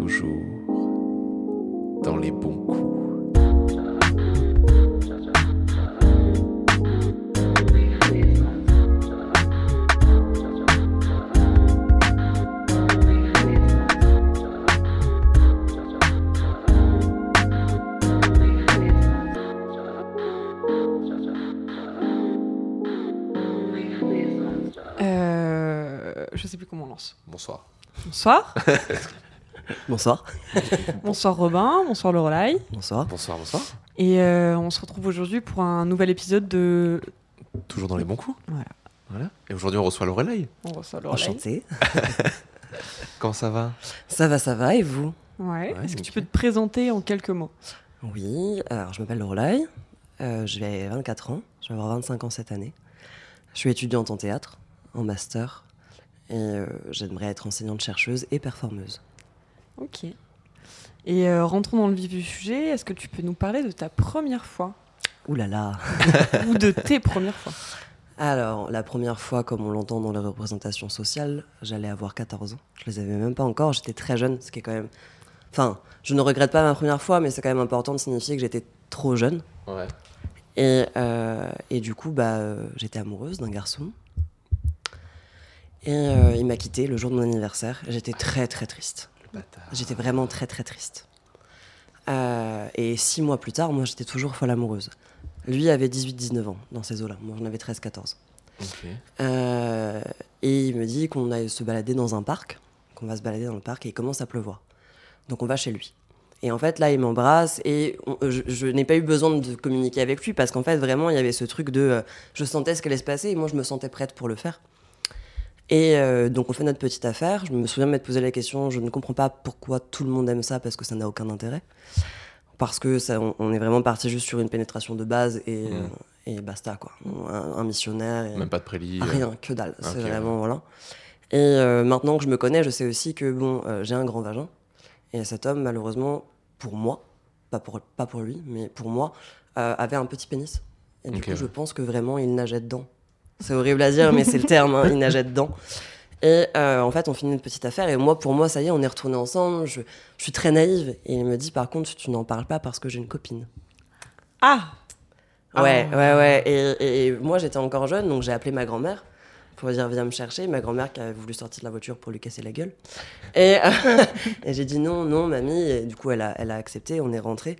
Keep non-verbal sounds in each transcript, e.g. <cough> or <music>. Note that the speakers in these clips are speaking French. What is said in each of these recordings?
toujours dans les bons coups. Euh, je sais plus comment on lance. Bonsoir. Bonsoir. <laughs> Bonsoir. bonsoir Robin. Bonsoir Lorelai. Bonsoir. Bonsoir, bonsoir. Et euh, on se retrouve aujourd'hui pour un nouvel épisode de. Toujours dans les bons coups. Voilà. Voilà. Et aujourd'hui, on reçoit Lorelai. On reçoit Lorelai. Enchanté. <laughs> Comment ça va? Ça va, ça va, et vous? Ouais. Ouais, Est-ce que tu peux te présenter en quelques mots? Oui, alors je m'appelle Lorelai, euh, j'ai 24 ans, je vais avoir 25 ans cette année. Je suis étudiante en théâtre, en master, et euh, j'aimerais être enseignante-chercheuse et performeuse. Ok. Et euh, rentrons dans le vif du sujet. Est-ce que tu peux nous parler de ta première fois? Ouh là là <laughs> ou de tes premières fois? Alors, la première fois, comme on l'entend dans les représentations sociales, j'allais avoir 14 ans. Je les avais même pas encore, j'étais très jeune, ce qui est quand même... Enfin, je ne regrette pas ma première fois, mais c'est quand même important de signifier que j'étais trop jeune. Ouais. Et, euh, et du coup, bah, euh, j'étais amoureuse d'un garçon. Et euh, il m'a quitté le jour de mon anniversaire. J'étais très très triste. J'étais vraiment très très triste. Euh, et six mois plus tard, moi j'étais toujours folle amoureuse. Lui avait 18-19 ans dans ces eaux-là. Moi j'en avais 13-14. Ok. Euh, et il me dit qu'on aille se balader dans un parc, qu'on va se balader dans le parc et il commence à pleuvoir. Donc on va chez lui. Et en fait là il m'embrasse et on- euh, je, je n'ai pas eu besoin de communiquer avec lui parce qu'en fait vraiment il y avait ce truc de euh, je sentais ce qui allait se passer et moi je me sentais prête pour le faire. Et euh, donc on fait notre petite affaire. Je me souviens de m'être posé la question, je ne comprends pas pourquoi tout le monde aime ça parce que ça n'a aucun intérêt. Parce que ça, on, on est vraiment parti juste sur une pénétration de base et, Mm. euh, et basta quoi. Un, un missionnaire. Et... Même pas de prélit. euh, Rien, que dalle. Ok, C'est vraiment, voilà. Et euh, maintenant que je me connais, je sais aussi que, bon, j'ai un grand vagin. Et cet homme, malheureusement, pour moi, pas pour, pas pour lui, mais pour moi, avait un petit pénis. Et du coup, je pense que vraiment, il nageait dedans. C'est horrible à dire, mais c'est le <laughs> terme, hein, il nageait dedans. Et euh, en fait, on finit une petite affaire. Et moi, pour moi, ça y est, on est retourné ensemble. Je, je suis très naïve. Et il me dit, par contre, tu n'en parles pas parce que j'ai une copine. Ah Ouais, Ah. ouais, ouais. Et, et moi, j'étais encore jeune, donc j'ai appelé ma grand-mère pour dire viens me chercher. Ma grand-mère qui avait voulu sortir de la voiture pour lui casser la gueule. Et, <laughs> et j'ai dit non, non, mamie. Et du coup, elle a, elle a accepté, on est rentré.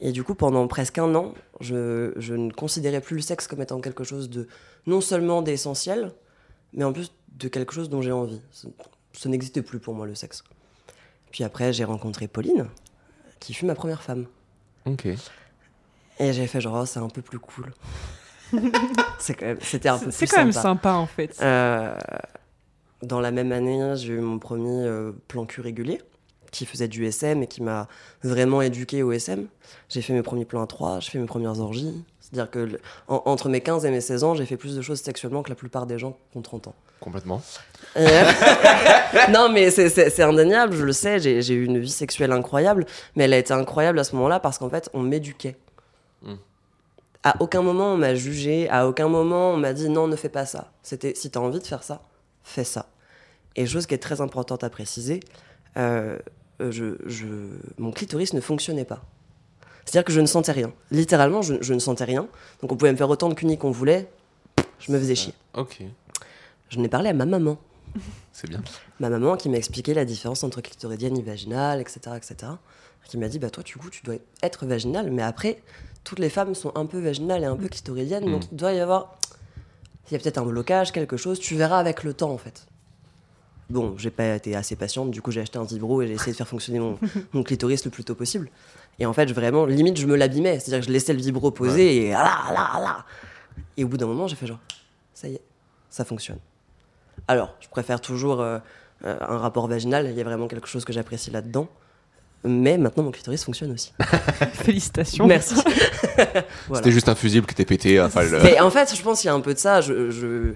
Et du coup, pendant presque un an, je, je ne considérais plus le sexe comme étant quelque chose de non seulement d'essentiel, mais en plus de quelque chose dont j'ai envie. Ce, ce n'existait plus pour moi, le sexe. Puis après, j'ai rencontré Pauline, qui fut ma première femme. Ok. Et j'ai fait genre, oh, c'est un peu plus cool. <laughs> C'est quand même- C'était un peu plus C'est quand même sympa. sympa en fait. Euh, dans la même année, j'ai eu mon premier euh, plan cul régulier qui faisait du SM et qui m'a vraiment éduqué au SM. J'ai fait mes premiers plans à 3, j'ai fait mes premières orgies. C'est-à-dire que le- en- entre mes 15 et mes 16 ans, j'ai fait plus de choses sexuellement que la plupart des gens qui ont 30 ans. Complètement. Et- <laughs> non, mais c'est- indéniable, je le sais, j'ai eu une vie sexuelle incroyable, mais elle a été incroyable à ce moment-là parce qu'en fait, on m'éduquait. Mm. À aucun moment on m'a jugé, à aucun moment on m'a dit non, ne fais pas ça. C'était si t'as envie de faire ça, fais ça. Et chose qui est très importante à préciser, euh, je, je- mon clitoris ne fonctionnait pas. C'est-à-dire que je ne sentais rien. Littéralement, je, je ne sentais rien. Donc on pouvait me faire autant de cunis qu'on voulait, je me faisais chier. Ok. Je n'ai parlé à ma maman <laughs> C'est bien. ma maman qui m'a expliqué la différence entre clitoridienne et vaginale, etc., etc. Qui m'a dit, bah toi, du coup, tu dois être vaginale, mais après, toutes les femmes sont un peu vaginales et un peu clitoridiennes, donc Mm. il doit y avoir, il y a peut-être un blocage, quelque chose, tu verras avec le temps, en fait. Bon, j'ai pas été assez patiente, du coup j'ai acheté un vibro et j'ai essayé de faire fonctionner mon, <laughs> mon clitoris le plus tôt possible. Et en fait, vraiment, limite, je me l'abîmais, c'est-à-dire que je laissais le vibro poser et ah là, là, là. Et au bout d'un moment, j'ai fait genre, ça y est, ça fonctionne. Alors, je préfère toujours euh, euh, un rapport vaginal, il y a vraiment quelque chose que j'apprécie là-dedans. Mais maintenant, mon clitoris fonctionne aussi. <laughs> Félicitations. Merci. <laughs> Voilà. C'était juste un fusible qui était pété. Enfin, le- Mais en fait, je pense qu'il y a un peu de ça. Je, je-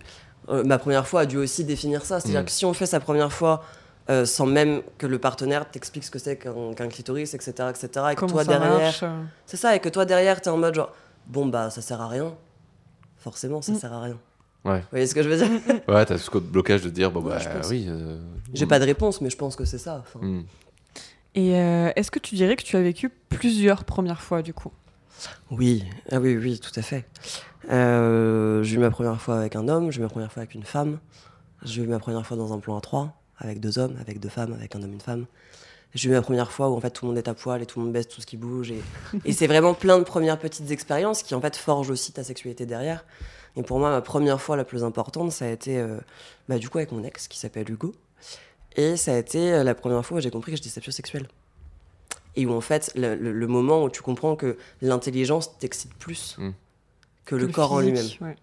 euh, ma première fois a dû aussi définir ça. C'est-à-dire Mm. que si on fait sa première fois euh, sans même que le partenaire t'explique ce que c'est qu'un qu'un clitoris, etc., etc., et que Comment toi ça derrière, euh, c'est ça, et que toi derrière, t'es en mode genre, bon bah ça sert à rien. Forcément, ça Mm. sert à rien. Ouais. Vous voyez ce que je veux dire? <laughs> Ouais, t'as ce blocage de dire, bon, bah oui. euh, J'ai pas de réponse, mais je pense que c'est ça. Enfin, hmm. Et euh, est-ce que tu dirais que tu as vécu plusieurs premières fois du coup? Oui, ah oui, oui, tout à fait. Euh, j'ai eu ma première fois avec un homme, j'ai eu ma première fois avec une femme, j'ai eu ma première fois dans un plan à trois, avec deux hommes, avec deux femmes, avec un homme et une femme. J'ai eu ma première fois où en fait tout le monde est à poil et tout le monde baisse tout ce qui bouge. Et, <laughs> et c'est vraiment plein de premières petites expériences qui en fait forgent aussi ta sexualité derrière. Et pour moi, ma première fois la plus importante, ça a été euh, bah, du coup avec mon ex qui s'appelle Hugo. Et ça a été euh, la première fois où j'ai compris que j'étais sapiosexuelle. Et où en fait, le, le- le moment où tu comprends que l'intelligence t'excite plus Mm. que le corps en lui-même. ouais.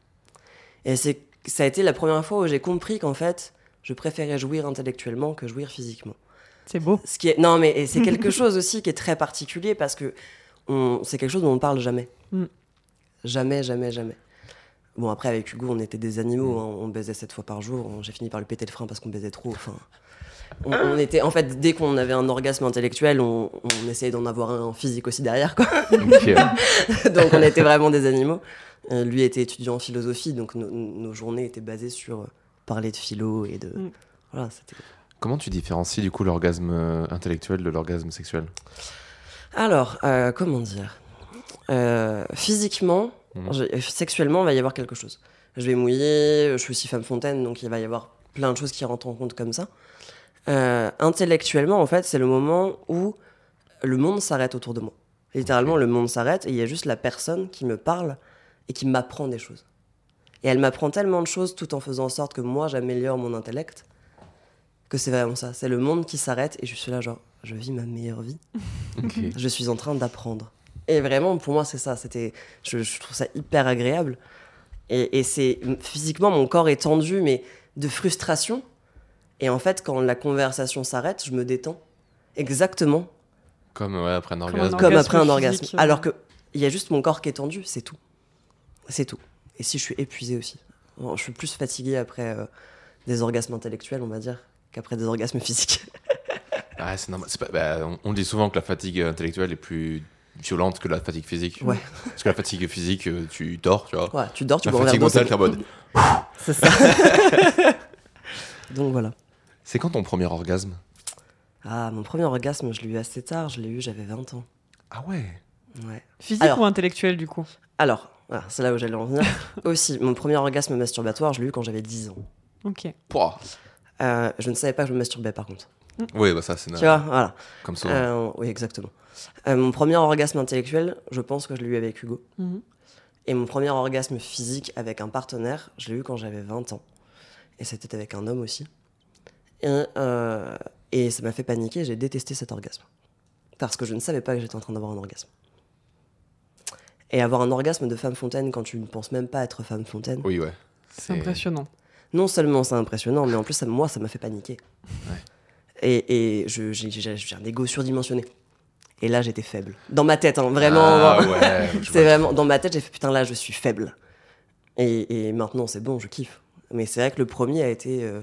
Et c'est, ça a été la première fois où j'ai compris qu'en fait, je préférais jouir intellectuellement que jouir physiquement. C'est beau. Ce qui est, non, mais et c'est quelque chose aussi qui est très particulier parce que on, c'est quelque chose dont on ne parle jamais. Mm. Jamais, jamais, jamais. Bon, après, avec Hugo, on était des animaux, hein, on baisait sept fois par jour. J'ai fini par lui péter le frein parce qu'on baisait trop. Enfin, on, on était, en fait, dès qu'on avait un orgasme intellectuel, on, on essayait d'en avoir un physique aussi derrière, quoi. <laughs> Donc on était vraiment des animaux. Euh, lui était étudiant en philosophie, donc no- nos journées étaient basées sur euh, parler de philo et de. Mm. Voilà. Comment tu différencies du coup l'orgasme euh, intellectuel de l'orgasme sexuel? Alors, euh, comment dire? Euh, Physiquement, je- sexuellement, il va y avoir quelque chose. Je vais mouiller, je suis aussi femme fontaine, donc il va y avoir plein de choses qui rentrent en compte comme ça. Euh, intellectuellement, en fait, c'est le moment où le monde s'arrête autour de moi. Littéralement, le monde s'arrête et il y a juste la personne qui me parle et qui m'apprend des choses. Et elle m'apprend tellement de choses tout en faisant en sorte que moi, j'améliore mon intellect, que c'est vraiment ça. C'est le monde qui s'arrête et je suis là, genre, je vis ma meilleure vie <laughs> <laughs> je suis en train d'apprendre. Et vraiment, pour moi, c'est ça. C'était, je, je trouve ça hyper agréable. Et, et c'est physiquement, mon corps est tendu, mais de frustration. Et en fait, quand la conversation s'arrête, je me détends. Exactement Comme ouais, après un un orgasme. comme après un orgasme. physique. Alors que il y a juste mon corps qui est tendu, c'est tout. C'est tout. Et si je suis épuisé aussi. Bon, je suis plus fatigué après euh, des orgasmes intellectuels, on va dire, qu'après des orgasmes physiques. <laughs> Ah, c'est normal. Pas- bah, on, on dit souvent que la fatigue intellectuelle est plus violente que la fatigue physique. Ouais. Parce que la fatigue physique, euh, tu dors, tu vois. Ouais, tu dors, tu la fatigue mentale, t'es en mode. <laughs> c'est ça. <laughs> Donc voilà. C'est quand ton premier orgasme? Ah, mon premier orgasme, je l'ai eu assez tard, je l'ai eu, j'avais 20 ans. Ah ouais? Ouais. Physique Alors- ou intellectuel du coup? Alors, voilà, c'est là où j'allais en venir. <laughs> Aussi, mon premier orgasme masturbatoire, je l'ai eu quand j'avais 10 ans. Ok. Pouah. Euh, je ne savais pas que je me masturbais par contre. Oui, bah ça, c'est Tu vois, voilà. comme souvent. Euh, oui, exactement. Euh, mon premier orgasme intellectuel, je pense que je l'ai eu avec Hugo. Mhm. Et mon premier orgasme physique avec un partenaire, je l'ai eu quand j'avais 20 ans. Et c'était avec un homme aussi. Et, euh, et ça m'a fait paniquer, j'ai détesté cet orgasme. Parce que je ne savais pas que j'étais en train d'avoir un orgasme. Et avoir un orgasme de femme fontaine quand tu ne penses même pas être femme fontaine, Oui, ouais. C'est impressionnant. non seulement c'est impressionnant, mais en plus, ça- moi, ça m'a fait paniquer. Ouais. Et, j'ai un ego surdimensionné. Et là, j'étais faible. Dans ma tête, hein, vraiment. Ah ouais. <laughs> C'est vraiment dans ma tête, j'ai fait putain là, je suis faible. Et, et maintenant, c'est bon, je kiffe. Mais c'est vrai que le premier a été. euh,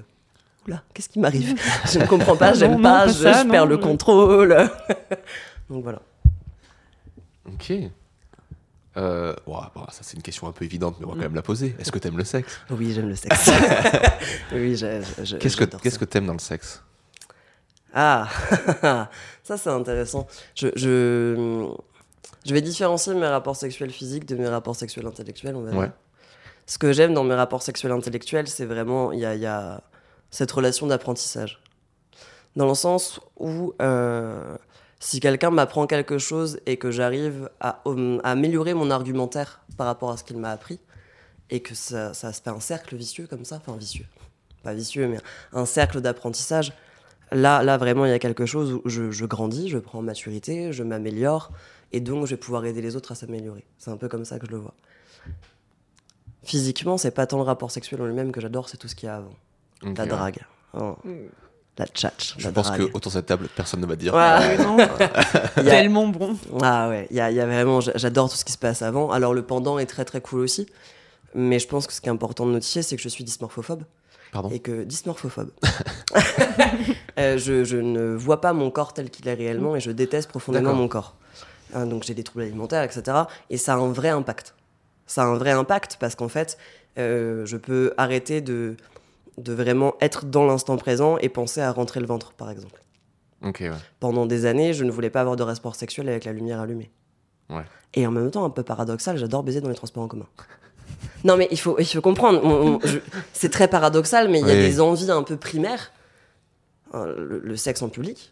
Oula, qu'est-ce qui m'arrive? <laughs> Je ne comprends pas, j'aime pas, pas je, ça, je perds non, le je- contrôle. <laughs> Donc voilà. Ok. Euh, bon, ça, c'est une question un peu évidente, mais on va quand même la poser. Est-ce que t'aimes le sexe? Oui, j'aime le sexe. <laughs> oui, je- Qu'est-ce que qu'est-ce que t'aimes dans le sexe? Ah, ça c'est intéressant. Je, je, je vais différencier mes rapports sexuels physiques de mes rapports sexuels intellectuels, on va dire. Ouais. Ce que j'aime dans mes rapports sexuels intellectuels, c'est vraiment, il y a, il y a cette relation d'apprentissage. Dans le sens où euh, si quelqu'un m'apprend quelque chose et que j'arrive à, hum, à améliorer mon argumentaire par rapport à ce qu'il m'a appris, et que ça, se fait un cercle vicieux comme ça, enfin vicieux, pas vicieux, mais un cercle d'apprentissage, là, là vraiment il y a quelque chose où je, grandis, je prends en maturité, je m'améliore, et donc je vais pouvoir aider les autres à s'améliorer. C'est un peu comme ça que je le vois. Physiquement, c'est pas tant le rapport sexuel en lui-même que j'adore, c'est tout ce qu'il y a avant. La drague, hein, Mm. la tchatch, Je la pense que autour de cette table, personne ne va dire. Ouais. Ouais, <laughs> non, a- Tellement bon. Ah ouais, il y a, il y a vraiment, j'a- j'adore tout ce qui se passe avant. Alors le pendant est très très cool aussi, mais je pense que ce qui est important de notifier, c'est que je suis dysmorphophobe Pardon et que dysmorphophobe. <laughs> Euh, je, je ne vois pas mon corps tel qu'il est réellement et je déteste profondément mon corps. Hein, donc j'ai des troubles alimentaires, etc. Et ça a un vrai impact. Ça a un vrai impact parce qu'en fait, euh, je peux arrêter de, de vraiment être dans l'instant présent et penser à rentrer le ventre, par exemple. Ouais. Pendant des années, je ne voulais pas avoir de rapport sexuel avec la lumière allumée. Ouais. Et en même temps, un peu paradoxal, j'adore baiser dans les transports en commun. <laughs> Non, mais il faut, il faut comprendre. C'est très paradoxal, mais il y a des envies un peu primaires, hein, le, le sexe en public.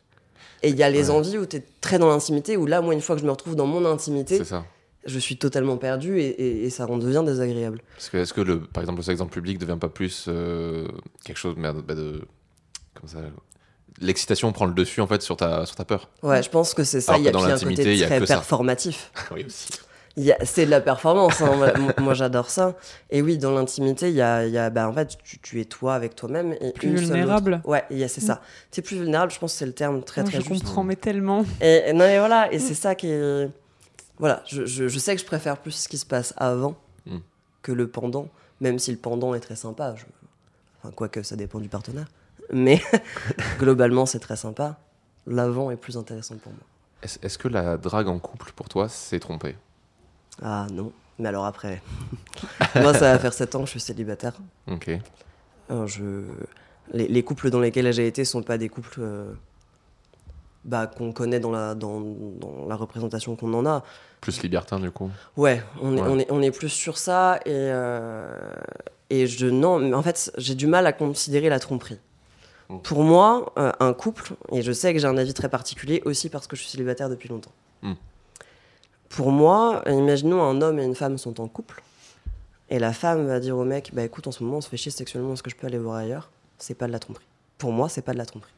Et il y a les Ouais. envies où tu es très dans l'intimité, où là, moi, une fois que je me retrouve dans mon intimité, C'est ça. Je suis totalement perdu et, et- et ça en devient désagréable. Parce que est-ce que le, par exemple, le sexe en public devient pas plus euh, quelque chose merde, bah, de comme ça L'excitation prend le dessus en fait sur ta sur ta peur. Ouais, je pense que c'est ça. Il y a dans un l'intimité, côté il y a très que ça. performatif. <laughs> oui aussi. C'est de la performance, hein. Moi- j'adore ça. Et oui, dans l'intimité, il y a, il y a bah, en fait, tu, tu es toi avec toi-même. Et Plus une seule vulnérable. autre. Ouais, c'est ça. Tu es plus vulnérable, je pense que c'est le terme très très je juste. comprends, mais tellement. Et, et non, et voilà, et c'est ça qui est. Voilà, je, je- je sais que je préfère plus ce qui se passe avant Mm. que le pendant, même si le pendant est très sympa. Je... Enfin, quoique ça dépend du partenaire. Mais <laughs> globalement, c'est très sympa. L'avant est plus intéressant pour moi. Est-ce que la drague en couple pour toi c'est trompé Ah non, mais alors après. <laughs> moi, ça va faire 7 ans que je suis célibataire. Ok. Alors, je... les, les couples dans lesquels j'ai été sont pas des couples euh, bah, qu'on connaît dans la, dans, dans la représentation qu'on en a. Plus libertin du coup. Ouais, on est, Ouais. On est, on est plus sur ça et, euh, et je non, mais en fait j'ai du mal à considérer la tromperie. Mm. Pour moi, euh, un couple, et je sais que j'ai un avis très particulier aussi parce que je suis célibataire depuis longtemps. Mm. Pour moi, imaginons un homme et une femme sont en couple et la femme va dire au mec, bah écoute, en ce moment on se fait chier sexuellement, est-ce que je peux aller voir ailleurs? C'est pas de la tromperie. Pour moi, c'est pas de la tromperie.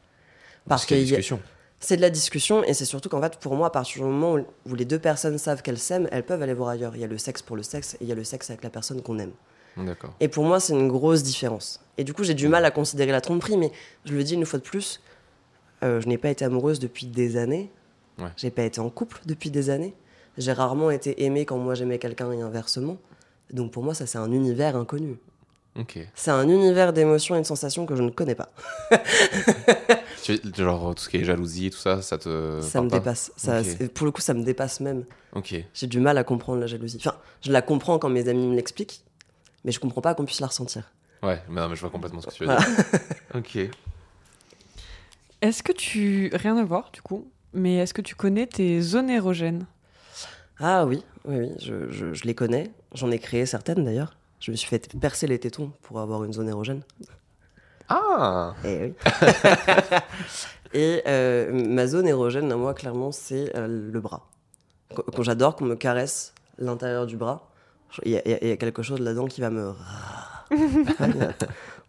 Parce qu'il y a qu'il y a- discussion. C'est de la discussion et c'est surtout qu'en fait, pour moi, à partir du moment où, les deux personnes savent qu'elles s'aiment, elles peuvent aller voir ailleurs. Il y a le sexe pour le sexe et il y a le sexe avec la personne qu'on aime. D'accord. Et pour moi, c'est une grosse différence. Et du coup, j'ai du mal à considérer la tromperie, mais je le dis une fois de plus, euh, je n'ai pas été amoureuse depuis des années. Ouais. J'ai pas été en couple depuis des années. J'ai rarement été aimée quand moi j'aimais quelqu'un et inversement. Donc pour moi, ça c'est un univers inconnu. C'est un univers d'émotions et de sensations que je ne connais pas. <laughs> Tu- genre tout ce qui est jalousie tout ça, ça te. ça me pas dépasse. Ça, Pour le coup, ça me dépasse même. Ok. J'ai du mal à comprendre la jalousie. Enfin, je la comprends quand mes amis me l'expliquent, mais je comprends pas qu'on puisse la ressentir. Ouais, mais non, mais je vois complètement ce que tu veux Voilà. dire. <laughs> ok. Est-ce que tu. Rien à voir, du coup, mais est-ce que tu connais tes zones érogènes? Ah oui, oui, oui, je, je- je les connais. J'en ai créé certaines d'ailleurs. Je me suis fait percer les tétons pour avoir une zone érogène. Ah Et oui. <laughs> Et euh, ma zone érogène, à moi, clairement, c'est euh, le bras. Quand, quand j'adore qu'on me caresse l'intérieur du bras, il y, a- y y quelque chose là-dedans qui va me. <laughs>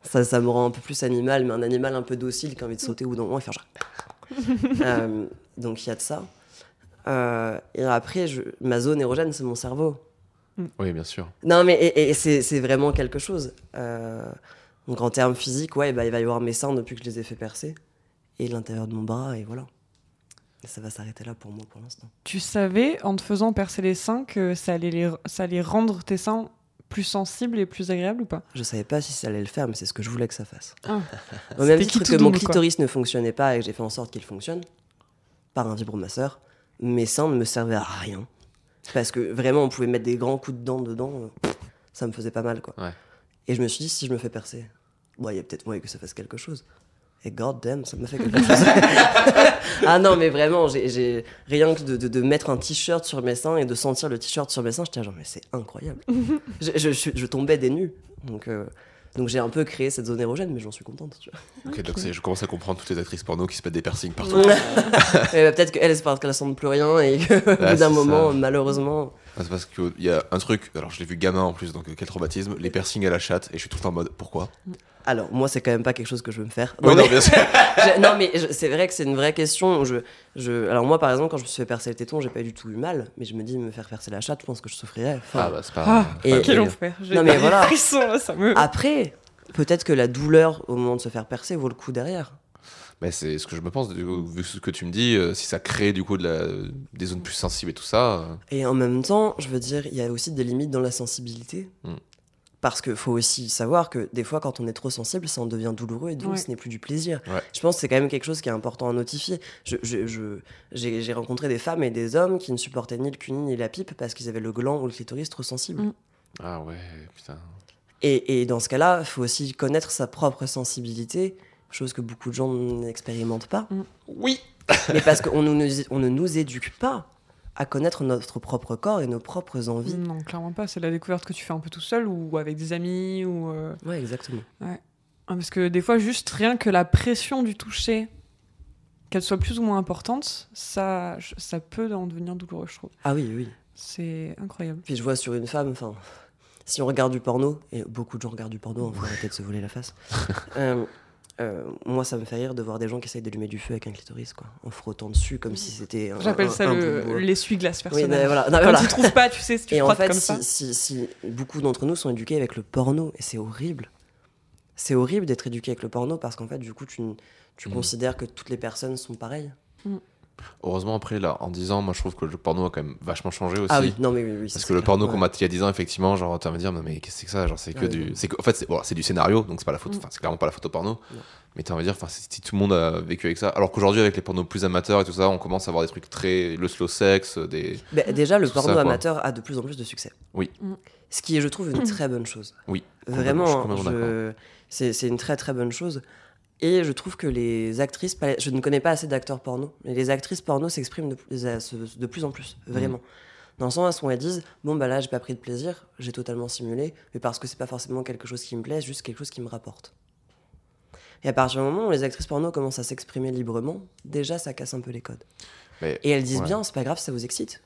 ça, ça me rend un peu plus animal, mais un animal un peu docile qui a envie de sauter ou d'un moment et faire genre. <laughs> Euh, donc il y a de ça. Euh, et après, je- ma zone érogène, c'est mon cerveau. Oui, bien sûr. Non, mais et, et c'est c'est vraiment quelque chose. Euh, donc en termes physiques, ouais, bah, il va y avoir mes seins depuis que je les ai fait percer. Et l'intérieur de mon bras, et voilà. Et ça va s'arrêter là pour moi pour l'instant. Tu savais, en te faisant percer les seins, que ça allait, les... ça allait rendre tes seins plus sensibles et plus agréables ou pas? Je savais pas si ça allait le faire, mais c'est ce que je voulais que ça fasse. Ah. <laughs> Au même titre que mon quoi? clitoris ne fonctionnait pas et que j'ai fait en sorte qu'il fonctionne, par un vibromasseur, mes seins ne me servaient à rien. Parce que vraiment, on pouvait mettre des grands coups de dents dedans, euh, ça me faisait pas mal, quoi. Ouais. Et je me suis dit, si je me fais percer, bon, il y a peut-être moyen que ça fasse quelque chose. Et god damn, ça m'a fait quelque chose. <laughs> ah non, mais vraiment, j'ai- rien que de, de- de mettre un t-shirt sur mes seins et de sentir le t-shirt sur mes seins, j'étais genre, mais c'est incroyable. je, <laughs> je, je- je tombais des nues. Donc, euh, donc j'ai un peu créé cette zone érogène, mais j'en suis contente. Tu vois. Ok, donc je commence à comprendre toutes les actrices porno qui se mettent des piercings <laughs> partout. Bah, peut-être qu'elle, c'est parce qu'elle sent plus rien et qu'au bout d'un moment, ça. malheureusement. Ah, C'est parce qu'il y a un truc, alors je l'ai vu gamin en plus, donc euh, quel traumatisme, les piercings à la chatte, et je suis tout le temps en mode pourquoi? Alors, moi, c'est quand même pas quelque chose que je veux me faire. Oui, Non, non, mais- bien sûr. <laughs> Je- non, mais c'est vrai que c'est une vraie question. Je, je, alors, moi, par exemple, quand je me suis fait percer le téton, j'ai pas du tout eu mal. Mais je me dis, me faire percer la chatte, je pense que je souffrirais. Enfin, Ah bah c'est pas. Ah, et- Quel enfer J'ai Non, mais voilà. frissons, là, ça me... Après, peut-être que la douleur au moment de se faire percer vaut le coup derrière. Mais c'est ce que je me pense, du coup, vu ce que tu me dis, euh, si ça crée du coup de la, des zones plus sensibles et tout ça. euh, Et en même temps, je veux dire, il y a aussi des limites dans la sensibilité. Mm. Parce qu'il faut aussi savoir que des fois, quand on est trop sensible, ça en devient douloureux et donc Ouais. ce n'est plus du plaisir. Ouais. Je pense que c'est quand même quelque chose qui est important à notifier. Je- je- je- J'ai rencontré des femmes et des hommes qui ne supportaient ni le cuni ni la pipe parce qu'ils avaient le gland ou le clitoris trop sensible. Mm. Ah ouais, putain. Et, et dans ce cas-là, il faut aussi connaître sa propre sensibilité chose que beaucoup de gens n'expérimentent pas. Oui. Mais parce qu'on nous, on ne nous éduque pas à connaître notre propre corps et nos propres envies. Non, clairement pas. C'est la découverte que tu fais un peu tout seul ou avec des amis ou. euh, Ouais, exactement. Ah, Parce que des fois, juste rien que la pression du toucher, qu'elle soit plus ou moins importante, ça, ça peut en devenir douloureux, je trouve. Ah oui, oui. C'est incroyable. Puis je vois sur une femme, enfin, si on regarde du porno, et beaucoup de gens regardent du porno, on faut arrêter de se voler la face. Euh, <laughs> euh, moi, ça me fait rire de voir des gens qui essayent d'allumer du feu avec un clitoris, quoi, en frottant dessus comme si c'était un. J'appelle ça le- l'essuie-glace Oui, personnel. mais voilà. Quand voilà. tu trouves pas, tu sais, si tu Et en fait, comme si, ça. si- si beaucoup d'entre nous sont éduqués avec le porno, et c'est horrible. C'est horrible d'être éduqué avec le porno parce qu'en fait, du coup, tu, tu Mhm. considères que toutes les personnes sont pareilles. Heureusement, après, là, en 10 ans, moi je trouve que le porno a quand même vachement changé aussi. Ah oui, non, mais oui, oui. Parce que le porno Ouais. qu'on m'a dit il y a 10 ans, effectivement, genre, tu vas me dire, mais qu'est-ce que c'est que ça? Genre, c'est que Ouais, du. c'est que- En fait, c'est bon, du scénario, donc c'est pas la photo. Mm. Enfin, c'est clairement pas la photo porno. Non. Mais tu vas me dire, enfin, si tout le monde a vécu avec ça. Alors qu'aujourd'hui, avec les pornos plus amateurs et tout ça, on commence à avoir des trucs très. le slow sex, des. Bah, déjà, le porno ça, amateur a de plus en plus de succès. Oui. Mm. Ce qui est, je trouve, une très bonne chose. Oui. Vraiment, je- c'est c'est une très très bonne chose. Et je trouve que les actrices, je ne connais pas assez d'acteurs porno, mais les actrices porno s'expriment de, plus- de plus en plus, Mm. vraiment. Dans le sens où elles disent Bon, bah là, j'ai pas pris de plaisir, j'ai totalement simulé, mais parce que c'est pas forcément quelque chose qui me plaît, juste quelque chose qui me rapporte. Et à partir du moment où les actrices porno commencent à s'exprimer librement, déjà ça casse un peu les codes. Mais- Et elles disent ouais. bien, c'est pas grave, ça vous excite.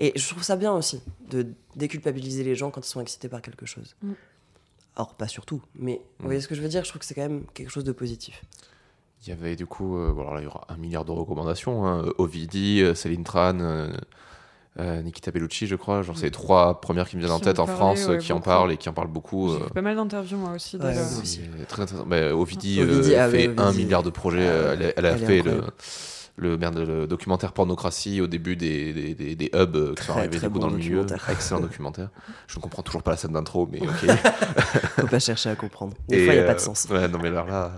Et je trouve ça bien aussi, de déculpabiliser les gens quand ils sont excités par quelque chose. Mm. Or, pas surtout, mais Mm. vous voyez ce que je veux dire Je trouve que c'est quand même quelque chose de positif. Il y avait du coup, euh, bon, alors là, il y aura un milliard de recommandations. Hein. Ovidie, euh, Céline Tran, euh, euh, Nikita Bellucci, je crois. Genre, c'est les trois premières qui me viennent en tête en France, ouais, qui en parlent et qui en parlent beaucoup. J'ai euh, fait pas mal d'interviews, moi aussi. Ouais, aussi. c'est très intéressant. Bah, Ovidie, euh, Ovidie, ah fait un milliard de projets. Ah, euh, elle, le, merde, le documentaire pornocratie au début des, des, des- des hubs euh, qui sont arrivés du coup, bon dans le milieu. Excellent documentaire. Je ne comprends toujours pas la scène d'intro, mais ok. <laughs> Faut pas chercher à comprendre. Des Et, fois, il n'y a pas euh, de sens. Ouais, non, mais alors là,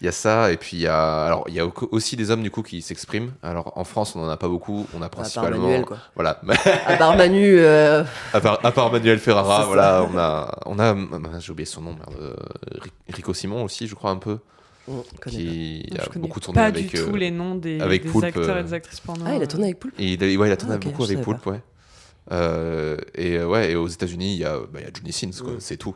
il y a ça. Et puis, il y a, alors, il y a au- aussi des hommes, du coup, qui s'expriment. Alors, en France, on en a pas beaucoup. On a À part principalement. Manuel, quoi. Voilà. À part Manu, euh, <laughs> à, part, à part Manuel Ferrara, voilà, on a, on a, j'ai oublié son nom, merde, euh, Ri- Rico Simon aussi, je crois, un peu. Qui a beaucoup tourné pas avec. du tout euh, les noms des, avec des Poulpe, acteurs euh, et des actrices porno. pas. Ah, il a euh. tourné avec Poulpe Et il, a- ouais, il a tourné Ah, beaucoup avec Poulpe, ouais. Euh, et euh, ouais, et aux États-Unis, il y, a- bah, il y a Johnny Sins, quoi, Mm. c'est tout.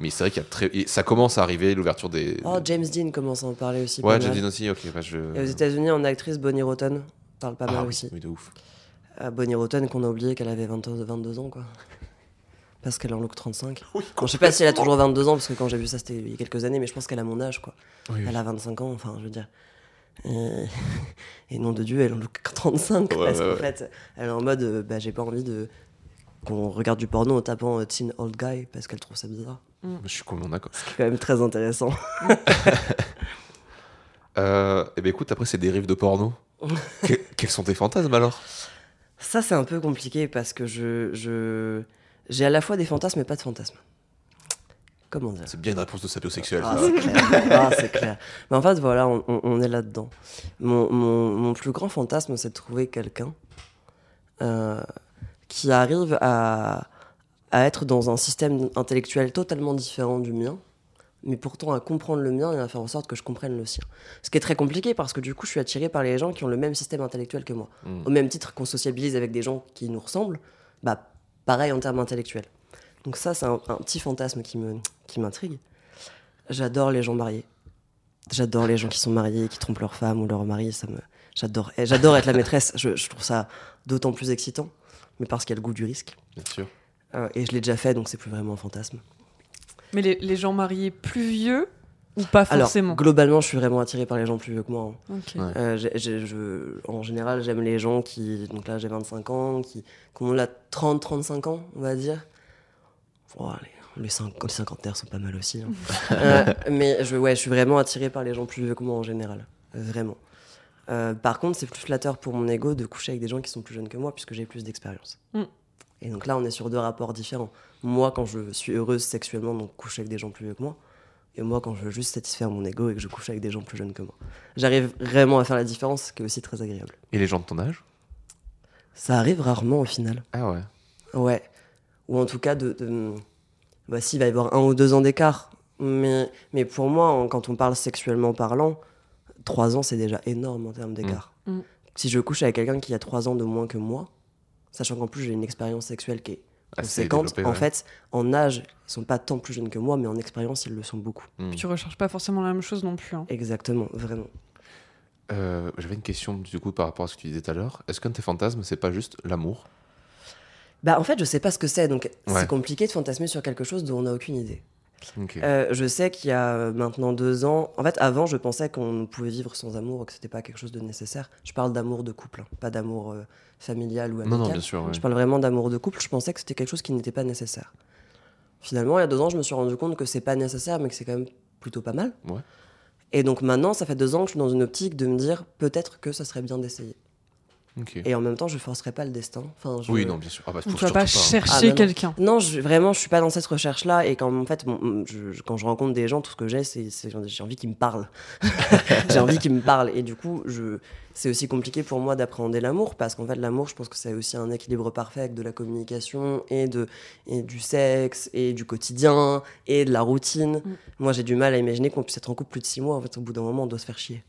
Mais c'est vrai qu'il y a très, et ça commence à arriver l'ouverture des. Oh, James Dean commence à en parler aussi. ouais, pas. Johnny Dean aussi, ok, bah, je. Et aux États-Unis, en actrice, Bonnie Rotten parle pas ah, mal oui, aussi. oui, de ouf. Ah, Bonnie Rotten, qu'on a oublié qu'elle avait 22, 22 ans, quoi. Parce qu'elle est en look 35. Bon, je sais pas si elle a toujours 22 ans, parce que quand j'ai vu ça, c'était il y a quelques années, mais je pense qu'elle a mon âge, quoi. Oui, oui. Elle a 25 ans, enfin, je veux dire. Et, <laughs> et nom de Dieu, elle en look 35, Ouais, parce ouais, qu'en ouais. fait, elle est en mode, euh, bah, j'ai pas envie de qu'on regarde du porno en tapant euh, Teen Old Guy, parce qu'elle trouve ça bizarre. Je suis complètement d'accord. C'est quand même très intéressant. <laughs> Euh, et ben écoute, après ces dérives de porno, <laughs> que- quels sont tes fantasmes alors? Ça, c'est un peu compliqué, parce que je... je... J'ai à la fois des fantasmes et pas de fantasmes. Comment dire? C'est bien une réponse de sapiosexuel. Ah, ça. c'est clair. Ah, c'est clair. Mais en fait, voilà, on, est là-dedans. Mon, mon- mon plus grand fantasme, c'est de trouver quelqu'un euh, qui arrive à, à être dans un système intellectuel totalement différent du mien, mais pourtant à comprendre le mien et à faire en sorte que je comprenne le sien. Ce qui est très compliqué parce que du coup, je suis attiré par les gens qui ont le même système intellectuel que moi. Mm. Au même titre qu'on sociabilise avec des gens qui nous ressemblent, bah, pareil en termes intellectuels. Donc ça, c'est un, un petit fantasme qui me qui m'intrigue. J'adore les gens mariés. J'adore les gens qui sont mariés, qui trompent leur femme ou leur mari. Ça me, j'adore. et J'adore être la maîtresse. Je, je trouve ça d'autant plus excitant, mais parce qu'il y a le goût du risque. Bien sûr. Euh, et je l'ai déjà fait, donc c'est plus vraiment un fantasme. Mais les, les gens mariés plus vieux ou pas Alors, forcément globalement, je suis vraiment attiré par les gens plus vieux que moi. hein. Ouais. Euh, je- en général, j'aime les gens qui, donc là j'ai 25 ans, qui, qui ont là 30-35 ans, on va dire. Oh, les, les, cinq- les cinquantaires sont pas mal aussi. hein. <laughs> Euh, mais je, ouais, je suis vraiment attiré par les gens plus vieux que moi en général. Vraiment. Euh, par contre, c'est plus flatteur pour mon ego de coucher avec des gens qui sont plus jeunes que moi, puisque j'ai plus d'expérience. Mm. Et donc là, on est sur deux rapports différents. Moi, quand je suis heureuse sexuellement, donc coucher avec des gens plus vieux que moi. Et moi, quand je veux juste satisfaire mon ego et que je couche avec des gens plus jeunes que moi. J'arrive vraiment à faire la différence, ce qui est aussi très agréable. Et les gens de ton âge? Ça arrive rarement au final. Ah ouais. Ouais. Ou en tout cas, de, de... Bah, si, il va y avoir un ou deux ans d'écart. Mais, mais pour moi, en- quand on parle sexuellement parlant, 3 ans, c'est déjà énorme en termes d'écart. Mm. Si je couche avec quelqu'un qui a 3 ans de moins que moi, sachant qu'en plus j'ai une expérience sexuelle qui est Assez conséquente, développé, en ouais. fait, en âge, ils sont pas tant plus jeunes que moi, mais en expérience, ils le sont beaucoup. Hmm. Tu recherches pas forcément la même chose non plus. hein. Exactement, vraiment. Euh, J'avais une question du coup par rapport à ce que tu disais tout à l'heure. Est-ce qu'un de tes fantasmes, c'est pas juste l'amour? Bah, en fait, je sais pas ce que c'est, donc Ouais. c'est compliqué de fantasmer sur quelque chose dont on n'a aucune idée. Euh, je sais qu'il y a euh, maintenant deux ans. En fait, avant, je pensais qu'on pouvait vivre sans amour, ou que c'était pas quelque chose de nécessaire. Je parle d'amour de couple, hein, pas d'amour euh, familial ou amical. non, non, bien sûr. ouais. Je parle vraiment d'amour de couple. Je pensais que c'était quelque chose qui n'était pas nécessaire. Finalement, il y a deux ans, je me suis rendu compte que c'est pas nécessaire, mais que c'est quand même plutôt pas mal. Ouais. Et donc maintenant, ça fait deux ans que je suis dans une optique de me dire peut-être que ça serait bien d'essayer. Et en même temps, je forcerai pas le destin. Enfin, je- Oui, non, bien sûr. Ah, bah, faut pas surtout chercher Ah, bah non. quelqu'un. Non, je, vraiment, je suis pas dans cette recherche-là. Et quand, en fait, bon, je- quand je rencontre des gens, tout ce que j'ai, c'est c'est- j'ai envie qu'ils me parlent. <laughs> j'ai envie qu'ils me parlent. Et du coup, je, c'est aussi compliqué pour moi d'appréhender l'amour parce qu'en fait, l'amour, je pense que c'est aussi un équilibre parfait avec de la communication et, de, et du sexe et du quotidien et de la routine. Mm. Moi, j'ai du mal à imaginer qu'on puisse être en couple plus de six mois. En fait, au bout d'un moment, on doit se faire chier.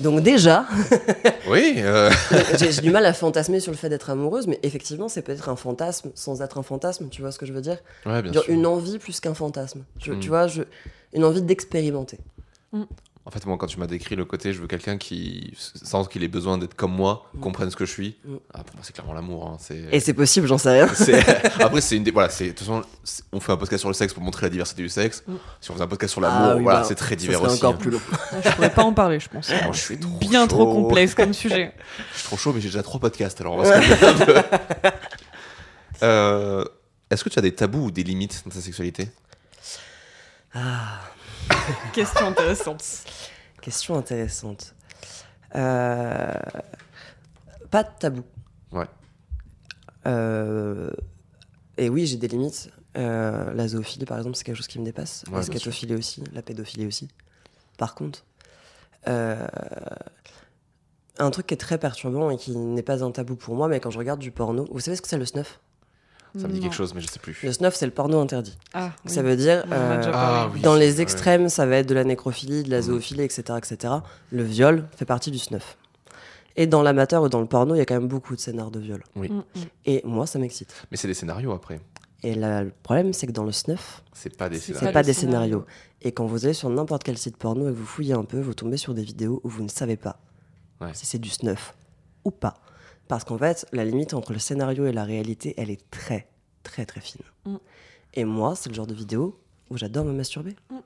Donc déjà, <laughs> Oui, euh, <laughs> j'ai du mal à fantasmer sur le fait d'être amoureuse, mais effectivement, c'est peut-être un fantasme sans être un fantasme, tu vois ce que je veux dire? Ouais, bien Genre sûr. une envie plus qu'un fantasme. Je- Mm. Tu vois, je, une envie d'expérimenter. En fait, moi, quand tu m'as décrit le côté, je veux quelqu'un qui, sans qu'il ait besoin d'être comme moi, Mm. comprenne ce que je suis. Mm. Ah, pour moi, c'est clairement l'amour. hein, C'est. Et c'est possible, j'en sais rien. <laughs> <laughs> Après, c'est une des. Voilà, c'est. De toute façon, on fait un podcast sur le sexe pour montrer la diversité du sexe. Mm. Si on faisait un podcast sur l'amour, Ah oui, voilà, bah, c'est très divers aussi. encore hein. plus long. Je pourrais pas en parler, je pense. <laughs> Je suis trop Bien trop complexe comme sujet. Je suis trop chaud, mais j'ai déjà trois podcasts, alors on va se calmer un peu. Euh, Est-ce que tu as des tabous ou des limites dans ta sexualité? Ah, <laughs> Question intéressante. question intéressante. Euh, Pas de tabou. Ouais. Euh, Et oui, j'ai des limites. Euh, la zoophilie, par exemple, c'est quelque chose qui me dépasse. Ouais, la scatophilie aussi, la pédophilie aussi. Par contre, euh, un truc qui est très perturbant et qui n'est pas un tabou pour moi, mais quand je regarde du porno, vous savez ce que c'est le snuff? Ça me dit Non. quelque chose, mais je sais plus. Le snuff, c'est le porno interdit. Ah, oui. Ça veut dire, euh, Ah, oui. dans les extrêmes, ça va être de la nécrophilie, de la Mhm. zoophilie, etc., etc. Le viol fait partie du snuff. Et dans l'amateur ou dans le porno, il y a quand même beaucoup de scénars de viol. Mm, mm. Et moi, ça m'excite. Mais c'est des scénarios après. Et là, le problème, c'est que dans le snuff, C'est pas des scénarios. pas, des des scénarios. scénarios. Et quand vous allez sur n'importe quel site porno et que vous fouillez un peu, vous tombez sur des vidéos où vous ne savez pas Ouais. si c'est du snuff ou pas. Parce qu'en fait, la limite entre le scénario et la réalité, elle est très, très, très fine. Mm. Et moi, c'est le genre de vidéo où j'adore me masturber. Mm.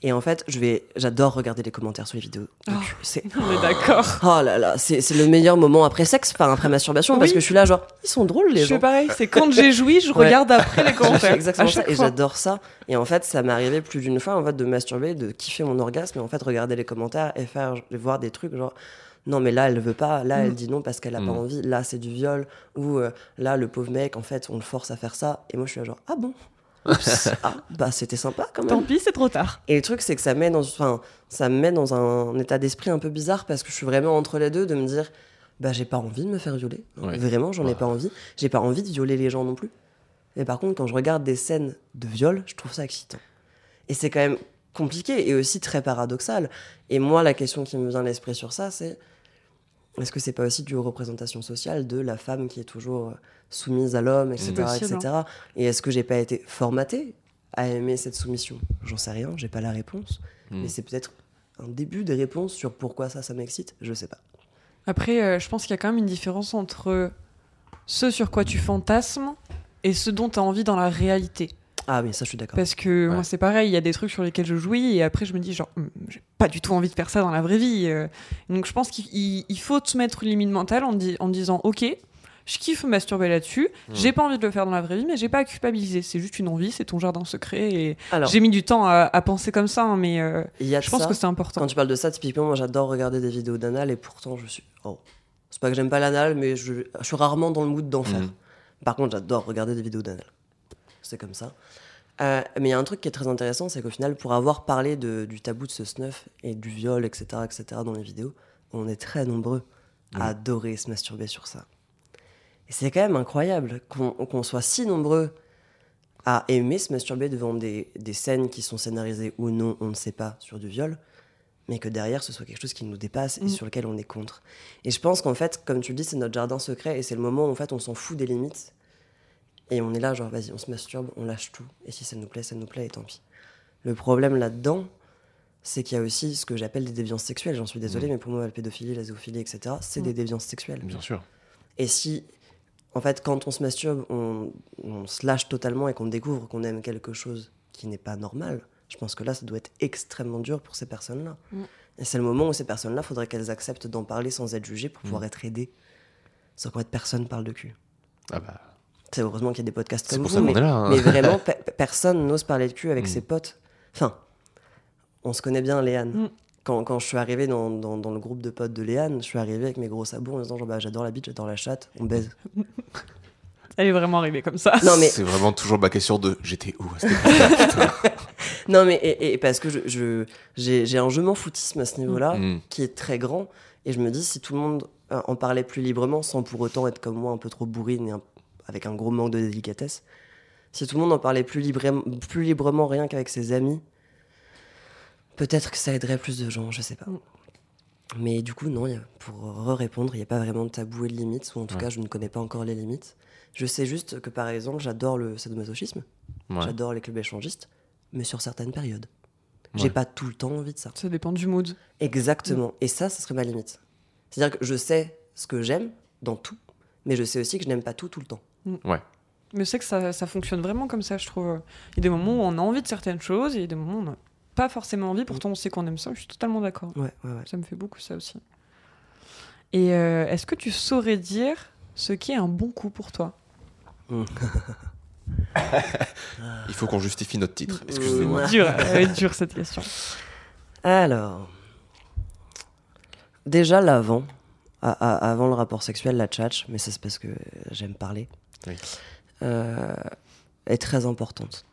Et en fait, je vais, j'adore regarder les commentaires sur les vidéos. Oh. C'est <laughs> On est d'accord. Oh là là, c'est le meilleur moment après sexe, enfin après masturbation, parce que je suis là, genre, ils sont drôles les Je gens. pareil, c'est quand j'ai joui, je <laughs> Ouais. regarde après les Je <laughs> commentaires. exactement ça et j'adore ça. Et en fait, ça m'est arrivé plus d'une fois en fait de masturber, de kiffer mon orgasme et en fait regarder les commentaires et faire voir des trucs genre non mais là elle veut pas, là elle Mm. dit non parce qu'elle a Mm. pas envie, là c'est du viol ou euh, là le pauvre mec en fait on le force à faire ça et moi je suis là genre ah bon? Oups. <laughs> ah bah c'était sympa quand même. Tant pis, c'est trop tard. Et le truc, c'est que ça, met dans, enfin, ça me met dans un état d'esprit un peu bizarre parce que je suis vraiment entre les deux de me dire bah, j'ai pas envie de me faire violer. Ouais. Vraiment, j'en ai pas envie. J'ai pas envie de violer les gens non plus. Mais par contre, quand je regarde des scènes de viol, je trouve ça excitant. Et c'est quand même compliqué et aussi très paradoxal. Et moi, la question qui me vient à l'esprit sur ça, c'est est-ce que c'est pas aussi due aux représentations sociales de la femme qui est toujours euh, soumise à l'homme, etc., etc. Et est-ce que j'ai pas été formatée à aimer cette soumission? J'en sais rien, j'ai pas la réponse. Mm. Mais c'est peut-être un début des réponses sur pourquoi ça, ça m'excite. Je sais pas. Après, euh, je pense qu'il y a quand même une différence entre ce sur quoi tu fantasmes et ce dont tu as envie dans la réalité. Ah oui, ça, je suis d'accord. Parce que Ouais. moi, c'est pareil, il y a des trucs sur lesquels je jouis et après, je me dis, genre, Hum, j'ai pas du tout envie de faire ça dans la vraie vie. euh. Donc, je pense qu'il il- il faut te mettre une limite mentale en, di- en disant, ok, je kiffe me masturber là-dessus, Mm. j'ai pas envie de le faire dans la vraie vie, mais j'ai pas à culpabiliser. C'est juste une envie, c'est ton jardin secret. Et Alors, j'ai mis du temps à, à penser comme ça, hein, mais euh, y a je pense ça. que c'est important. Quand tu parles de ça, typiquement, moi, j'adore regarder des vidéos d'anal et pourtant, je suis. Oh. C'est pas que j'aime pas l'anal, mais je... je suis rarement dans le mood d'en faire. Mm. Par contre, j'adore regarder des vidéos d'anal. C'est comme ça. Euh, mais il y a un truc qui est très intéressant, c'est qu'au final, pour avoir parlé de- du tabou de ce snuff et du viol, etc., etc., dans les vidéos, on est très nombreux Oui. à adorer se masturber sur ça. Et c'est quand même incroyable qu'on soit si nombreux à aimer se masturber devant des, des scènes qui sont scénarisées ou non, on ne sait pas, sur du viol, mais que derrière ce soit quelque chose qui nous dépasse et Mm. sur lequel on est contre. Et je pense qu'en fait, comme tu le dis, c'est notre jardin secret et c'est le moment où en fait on s'en fout des limites et on est là, genre vas-y, on se masturbe, on lâche tout. Et si ça nous plaît, ça nous plaît et tant pis. Le problème là-dedans, c'est qu'il y a aussi ce que j'appelle des déviances sexuelles. J'en suis désolée, Mm. mais pour moi, la pédophilie, la zoophilie, etc., c'est Mm. des déviances sexuelles. Bien sûr. Et si, en fait, quand on se masturbe, on, on se lâche totalement et qu'on découvre qu'on aime quelque chose qui n'est pas normal, je pense que là, ça doit être extrêmement dur pour ces personnes-là. Mm. Et c'est le moment où ces personnes-là, il faudrait qu'elles acceptent d'en parler sans être jugées pour pouvoir Mm. être aidées. Sans fait, personne parle de cul. Ah bah, C'est heureusement qu'il y a des podcasts c'est comme pour vous, ça qu'on mais, est là. hein. mais vraiment, <laughs> pe- pe- personne n'ose parler de cul avec Mm. ses potes. Enfin, on se connaît bien, Léane. Mm. Quand, quand je suis arrivé dans, dans- dans le groupe de potes de Léane, je suis arrivé avec mes gros sabots en disant genre, bah, j'adore la bite, j'adore la chatte, on baise. <laughs> Elle est vraiment arrivée comme ça. Non, mais C'est vraiment toujours ma question de j'étais où à cette. <laughs> Non, mais et, et parce que je, je- j'ai, j'ai un je m'en foutisme à ce niveau-là Mm. qui est très grand. Et je me dis, si tout le monde euh, en parlait plus librement, sans pour autant être comme moi, un peu trop bourrine et un- avec un gros manque de délicatesse, si tout le monde en parlait plus, librement, plus librement rien qu'avec ses amis, peut-être que ça aiderait plus de gens, je sais pas. Mais du coup, non, y a- pour répondre, il n'y a pas vraiment de tabou et de limites, ou en tout Ouais. cas, je ne connais pas encore les limites. Je sais juste que, par exemple, j'adore le sadomasochisme, Ouais. j'adore les clubs échangistes, mais sur certaines périodes. J'ai Ouais. pas tout le temps envie de ça. Ça dépend du mood. Exactement. Et ça, ça serait ma limite. C'est-à-dire que je sais ce que j'aime dans tout, mais je sais aussi que je n'aime pas tout tout le temps. Mais c'est que ça, ça fonctionne vraiment comme ça, je trouve. Il y a des moments où on a envie de certaines choses, et il y a des moments où on n'a pas forcément envie, pourtant on sait qu'on aime ça, je suis totalement d'accord. Ouais, ouais, ouais. Ça me fait beaucoup ça aussi. Et euh, est-ce que tu saurais dire ce qui est un bon coup pour toi? Il faut qu'on justifie notre titre. Mm. Excusez-moi. Dur, être dure cette question. Alors, déjà l'avant, avant le rapport sexuel, la tchatch, mais ça c'est parce que j'aime parler, Oui. euh, est très importante.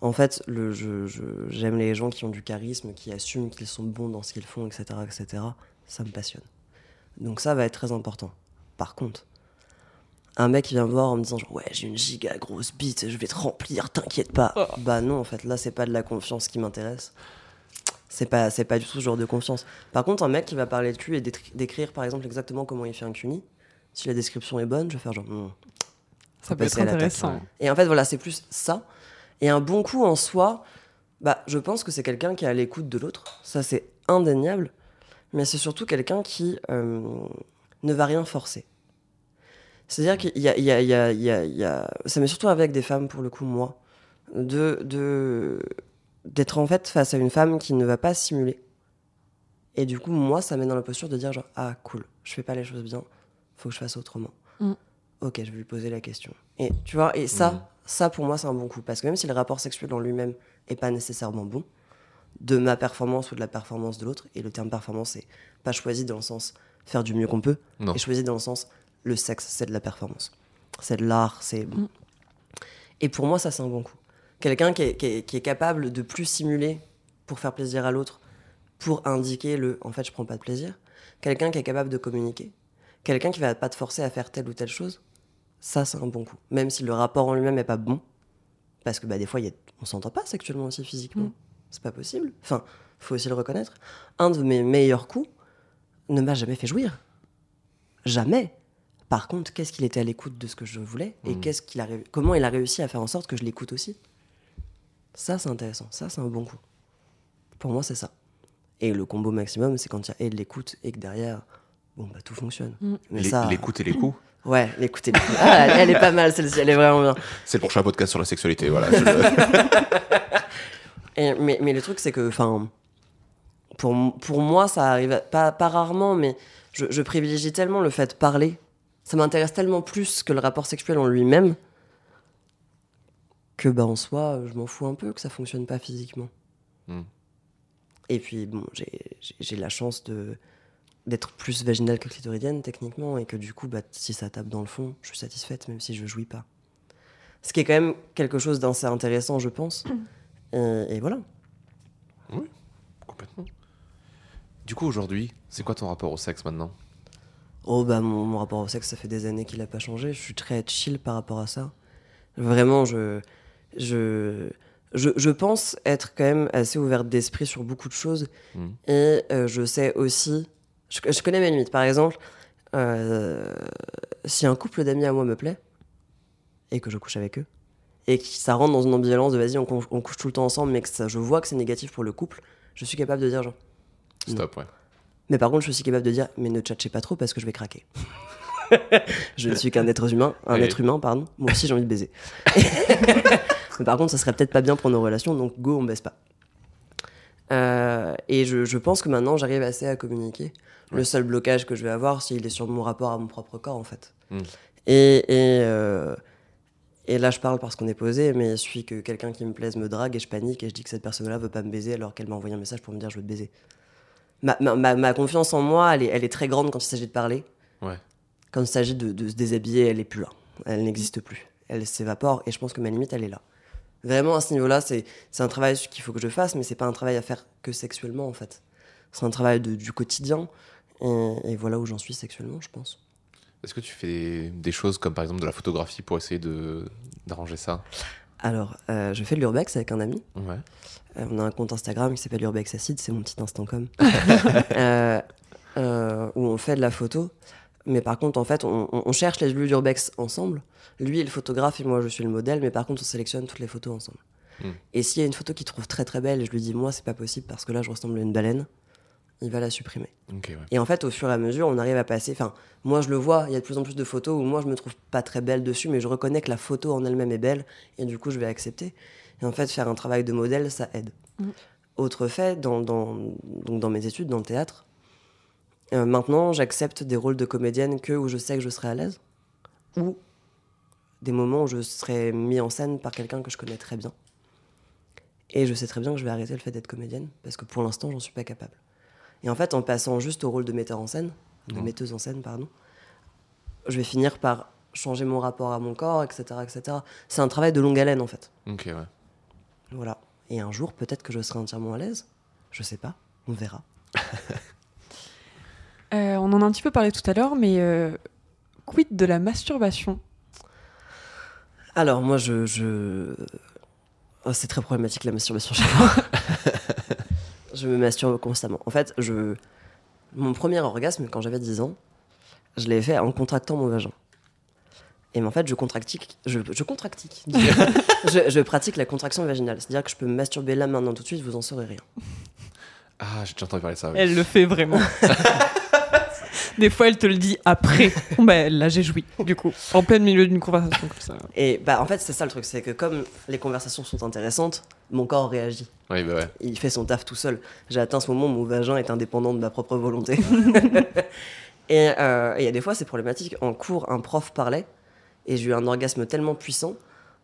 En fait, le, je- je- j'aime les gens qui ont du charisme, qui assument qu'ils sont bons dans ce qu'ils font, etc., etc. Ça me passionne. Donc ça va être très important. Par contre, un mec qui vient me voir en me disant genre, ouais j'ai une giga grosse bite, je vais te remplir, t'inquiète pas. Oh. Bah non en fait là c'est pas de la confiance qui m'intéresse. C'est pas c'est pas du tout ce genre de confiance. Par contre un mec qui va parler de cul et décrire par exemple exactement comment il fait un cuni, si la description est bonne, je vais faire genre. Ça peut être intéressant. Et en fait voilà c'est plus ça. Et un bon coup en soi, bah je pense que c'est quelqu'un qui est à l'écoute de l'autre. Ça c'est indéniable. Mais c'est surtout quelqu'un qui euh, ne va rien forcer. C'est-à-dire qu'il y a, il y a- il y a- il y a- il y a- Ça m'est surtout avec des femmes, pour le coup, moi, de de- d'être en fait face à une femme qui ne va pas simuler. Et du coup, moi, ça met dans la posture de dire genre, ah, cool, je fais pas les choses bien, faut que je fasse autrement. Mm. Ok, je vais lui poser la question. Et tu vois, et ça, Mm. ça pour moi, c'est un bon coup. Parce que même si le rapport sexuel en lui-même est pas nécessairement bon, de ma performance ou de la performance de l'autre, et le terme performance, c'est pas choisi dans le sens faire du mieux qu'on peut, Non. et choisi dans le sens le sexe, c'est de la performance. C'est de l'art, c'est. Mm. Et pour moi, ça, c'est un bon coup. Quelqu'un qui est, qui est- qui est capable de plus simuler pour faire plaisir à l'autre, pour indiquer le en fait, je prends pas de plaisir. Quelqu'un qui est capable de communiquer. Quelqu'un qui va pas te forcer à faire telle ou telle chose. Ça, c'est un bon coup. Même si le rapport en lui-même est pas bon. Parce que bah, des fois, y a... on s'entend pas sexuellement aussi physiquement. Mm. C'est pas possible. Enfin, faut aussi le reconnaître. Un de mes meilleurs coups ne m'a jamais fait jouir. Jamais. Par contre, qu'est-ce qu'il était à l'écoute de ce que je voulais et Mm. qu'est-ce qu'il a comment il a réussi à faire en sorte que je l'écoute aussi? Ça, c'est intéressant. Ça, c'est un bon coup. Pour moi, c'est ça. Et le combo maximum, c'est quand il y a et de l'écoute et que derrière, bon, bah tout fonctionne. Mm. Mais Les- ça, L'écoute et les coups. ouais, l'écoute et l'écoute. Ah, elle, elle est pas mal celle-ci, elle est vraiment bien. C'est le prochain podcast sur la sexualité. Voilà. <laughs> <laughs> Et- mais, mais le truc, c'est que, enfin, pour, pour moi, ça arrive pas, pas rarement, mais je, je privilégie tellement le fait de parler. Ça m'intéresse tellement plus que le rapport sexuel en lui-même que, bah, en soi, je m'en fous un peu que ça fonctionne pas physiquement. Hmm. Et puis, bon, j'ai la chance de d'être plus vaginale que clitoridienne, techniquement, et que du coup, bah, si ça tape dans le fond, je suis satisfaite, même si je jouis pas. Ce qui est quand même quelque chose d'assez intéressant, je pense. Et, et voilà. Complètement. Du coup, aujourd'hui, c'est quoi ton rapport au sexe maintenant? Oh bah mon, mon rapport au sexe, ça fait des années qu'il a pas changé. Je suis très chill par rapport à ça. Vraiment, je je, je, je pense être quand même assez ouverte d'esprit sur beaucoup de choses. Mm. Et euh, je sais aussi. Je, je connais mes limites. Par exemple, euh, si un couple d'amis à moi me plaît, et que je couche avec eux, et que ça rentre dans une ambivalence de vas-y, on, cou- on couche tout le temps ensemble, mais que ça, je vois que c'est négatif pour le couple, je suis capable de dire genre. Stop, ouais. Mais par contre, je suis aussi capable de dire mais ne tchatchez pas trop parce que je vais craquer. <laughs> je ne suis qu'un être humain, un être humain, pardon. Moi aussi, j'ai envie de baiser. <laughs> <laughs> mais par contre, ça serait peut-être pas bien pour nos relations, donc go, on baisse pas. Euh, et je, je pense que maintenant, j'arrive assez à communiquer. Le seul blocage que je vais avoir, s'il est sur mon rapport à mon propre corps, en fait. Mm. Et, et, euh, et là, je parle parce qu'on est posé, mais il suffit que quelqu'un qui me plaise me drague et je panique et je dis que cette personne-là veut pas me baiser alors qu'elle m'a envoyé un message pour me dire je veux te baiser. Ma, ma, ma- ma confiance en moi, elle est, elle est très grande quand il s'agit de parler. Ouais. Quand il s'agit de, de se déshabiller, elle est plus là. Elle n'existe plus. Elle s'évapore et je pense que ma limite, elle est là. Vraiment, à ce niveau-là, c'est un travail qu'il faut que je fasse, mais c'est pas un travail à faire que sexuellement, en fait. C'est un travail de- du quotidien. Et, et voilà où j'en suis sexuellement, je pense. Est-ce que tu fais des, choses comme par exemple de la photographie pour essayer d'arranger ça? Alors, euh, je fais de l'urbex avec un ami. Ouais. Euh, on a un compte Instagram qui s'appelle Urbex Acid, c'est mon petit instant com. <laughs> Euh, où on fait de la photo. Mais par contre, en fait, on, cherche les lieux d'Urbex ensemble. Lui est le photographe et moi je suis le modèle, mais par contre, on sélectionne toutes les photos ensemble. Hmm. Et s'il y a une photo qu'il trouve très très belle et je lui dis, moi, c'est pas possible parce que là, je ressemble à une baleine, il va la supprimer. Ouais. Et en fait, au fur et à mesure, on arrive à passer. Enfin, moi, je le vois, il y a de plus en plus de photos où moi, je me trouve pas très belle dessus, mais je reconnais que la photo en elle-même est belle, et du coup, je vais accepter. Et en fait, faire un travail de modèle, ça aide. Mhm. Autre fait, dans, dans, donc dans mes études, dans le théâtre, euh, maintenant, j'accepte des rôles de comédienne que où je sais que je serai à l'aise, ou des moments où je serai mis en scène par quelqu'un que je connais très bien. Et je sais très bien que je vais arrêter le fait d'être comédienne, parce que pour l'instant, j'en suis pas capable. Et en fait, en passant juste au rôle de metteur en scène, de Mhm. metteuse en scène, pardon, je vais finir par changer mon rapport à mon corps, etc. etc. C'est un travail de longue haleine, en fait. Ok, ouais. Voilà. Et un jour, peut-être que je serai entièrement à l'aise. Je sais pas. On verra. <laughs> Euh, on en a un petit peu parlé tout à l'heure, mais euh, quid de la masturbation? Alors, moi, je. je... Oh, c'est très problématique la masturbation chez moi. <laughs> je me masturbe constamment. En fait, je... mon premier orgasme, quand j'avais 10 ans, je l'ai fait en contractant mon vagin. Et en fait, je contractique. Je, je contractique. <laughs> je, je pratique la contraction vaginale. C'est-à-dire que je peux me masturber là maintenant tout de suite, vous en saurez rien. Ah, j'ai déjà entendu parler de ça. oui. Elle le fait vraiment. <laughs> Des fois, elle te le dit après. <laughs> Bah, là, j'ai joui, du coup, en plein milieu d'une conversation comme ça. Et bah, en fait, c'est ça le truc, c'est que comme les conversations sont intéressantes, mon corps réagit. Oui, bah ouais. il fait son taf tout seul. J'ai atteint ce moment où mon vagin est indépendant de ma propre volonté. <laughs> et euh, et il y a des fois, c'est problématique. En cours, un prof parlait et j'ai eu un orgasme tellement puissant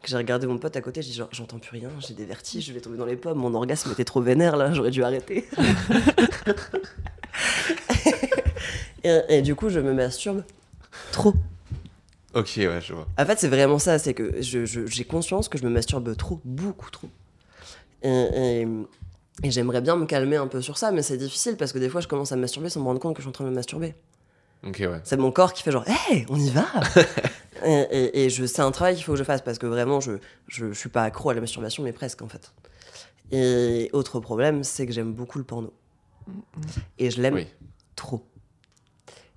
que j'ai regardé mon pote à côté. J'ai dit genre, j'entends plus rien, j'ai des vertiges, je vais tomber dans les pommes. Mon orgasme était trop vénère là, j'aurais dû arrêter. <laughs> et, et du coup, je me masturbe trop. Ok, ouais, je vois. En fait, c'est vraiment ça, c'est que je- je- j'ai conscience que je me masturbe trop, beaucoup trop. Et, et- et j'aimerais bien me calmer un peu sur ça, mais c'est difficile parce que des fois, je commence à me masturber sans me rendre compte que je suis en train de me masturber. Ok, ouais. C'est mon corps qui fait genre, hé, on y va <laughs> Et, et- et je, c'est un travail qu'il faut que je fasse parce que vraiment, je, je, je suis pas accro à la masturbation, mais presque en fait. Et autre problème, c'est que j'aime beaucoup le porno. Et je l'aime Oui. trop.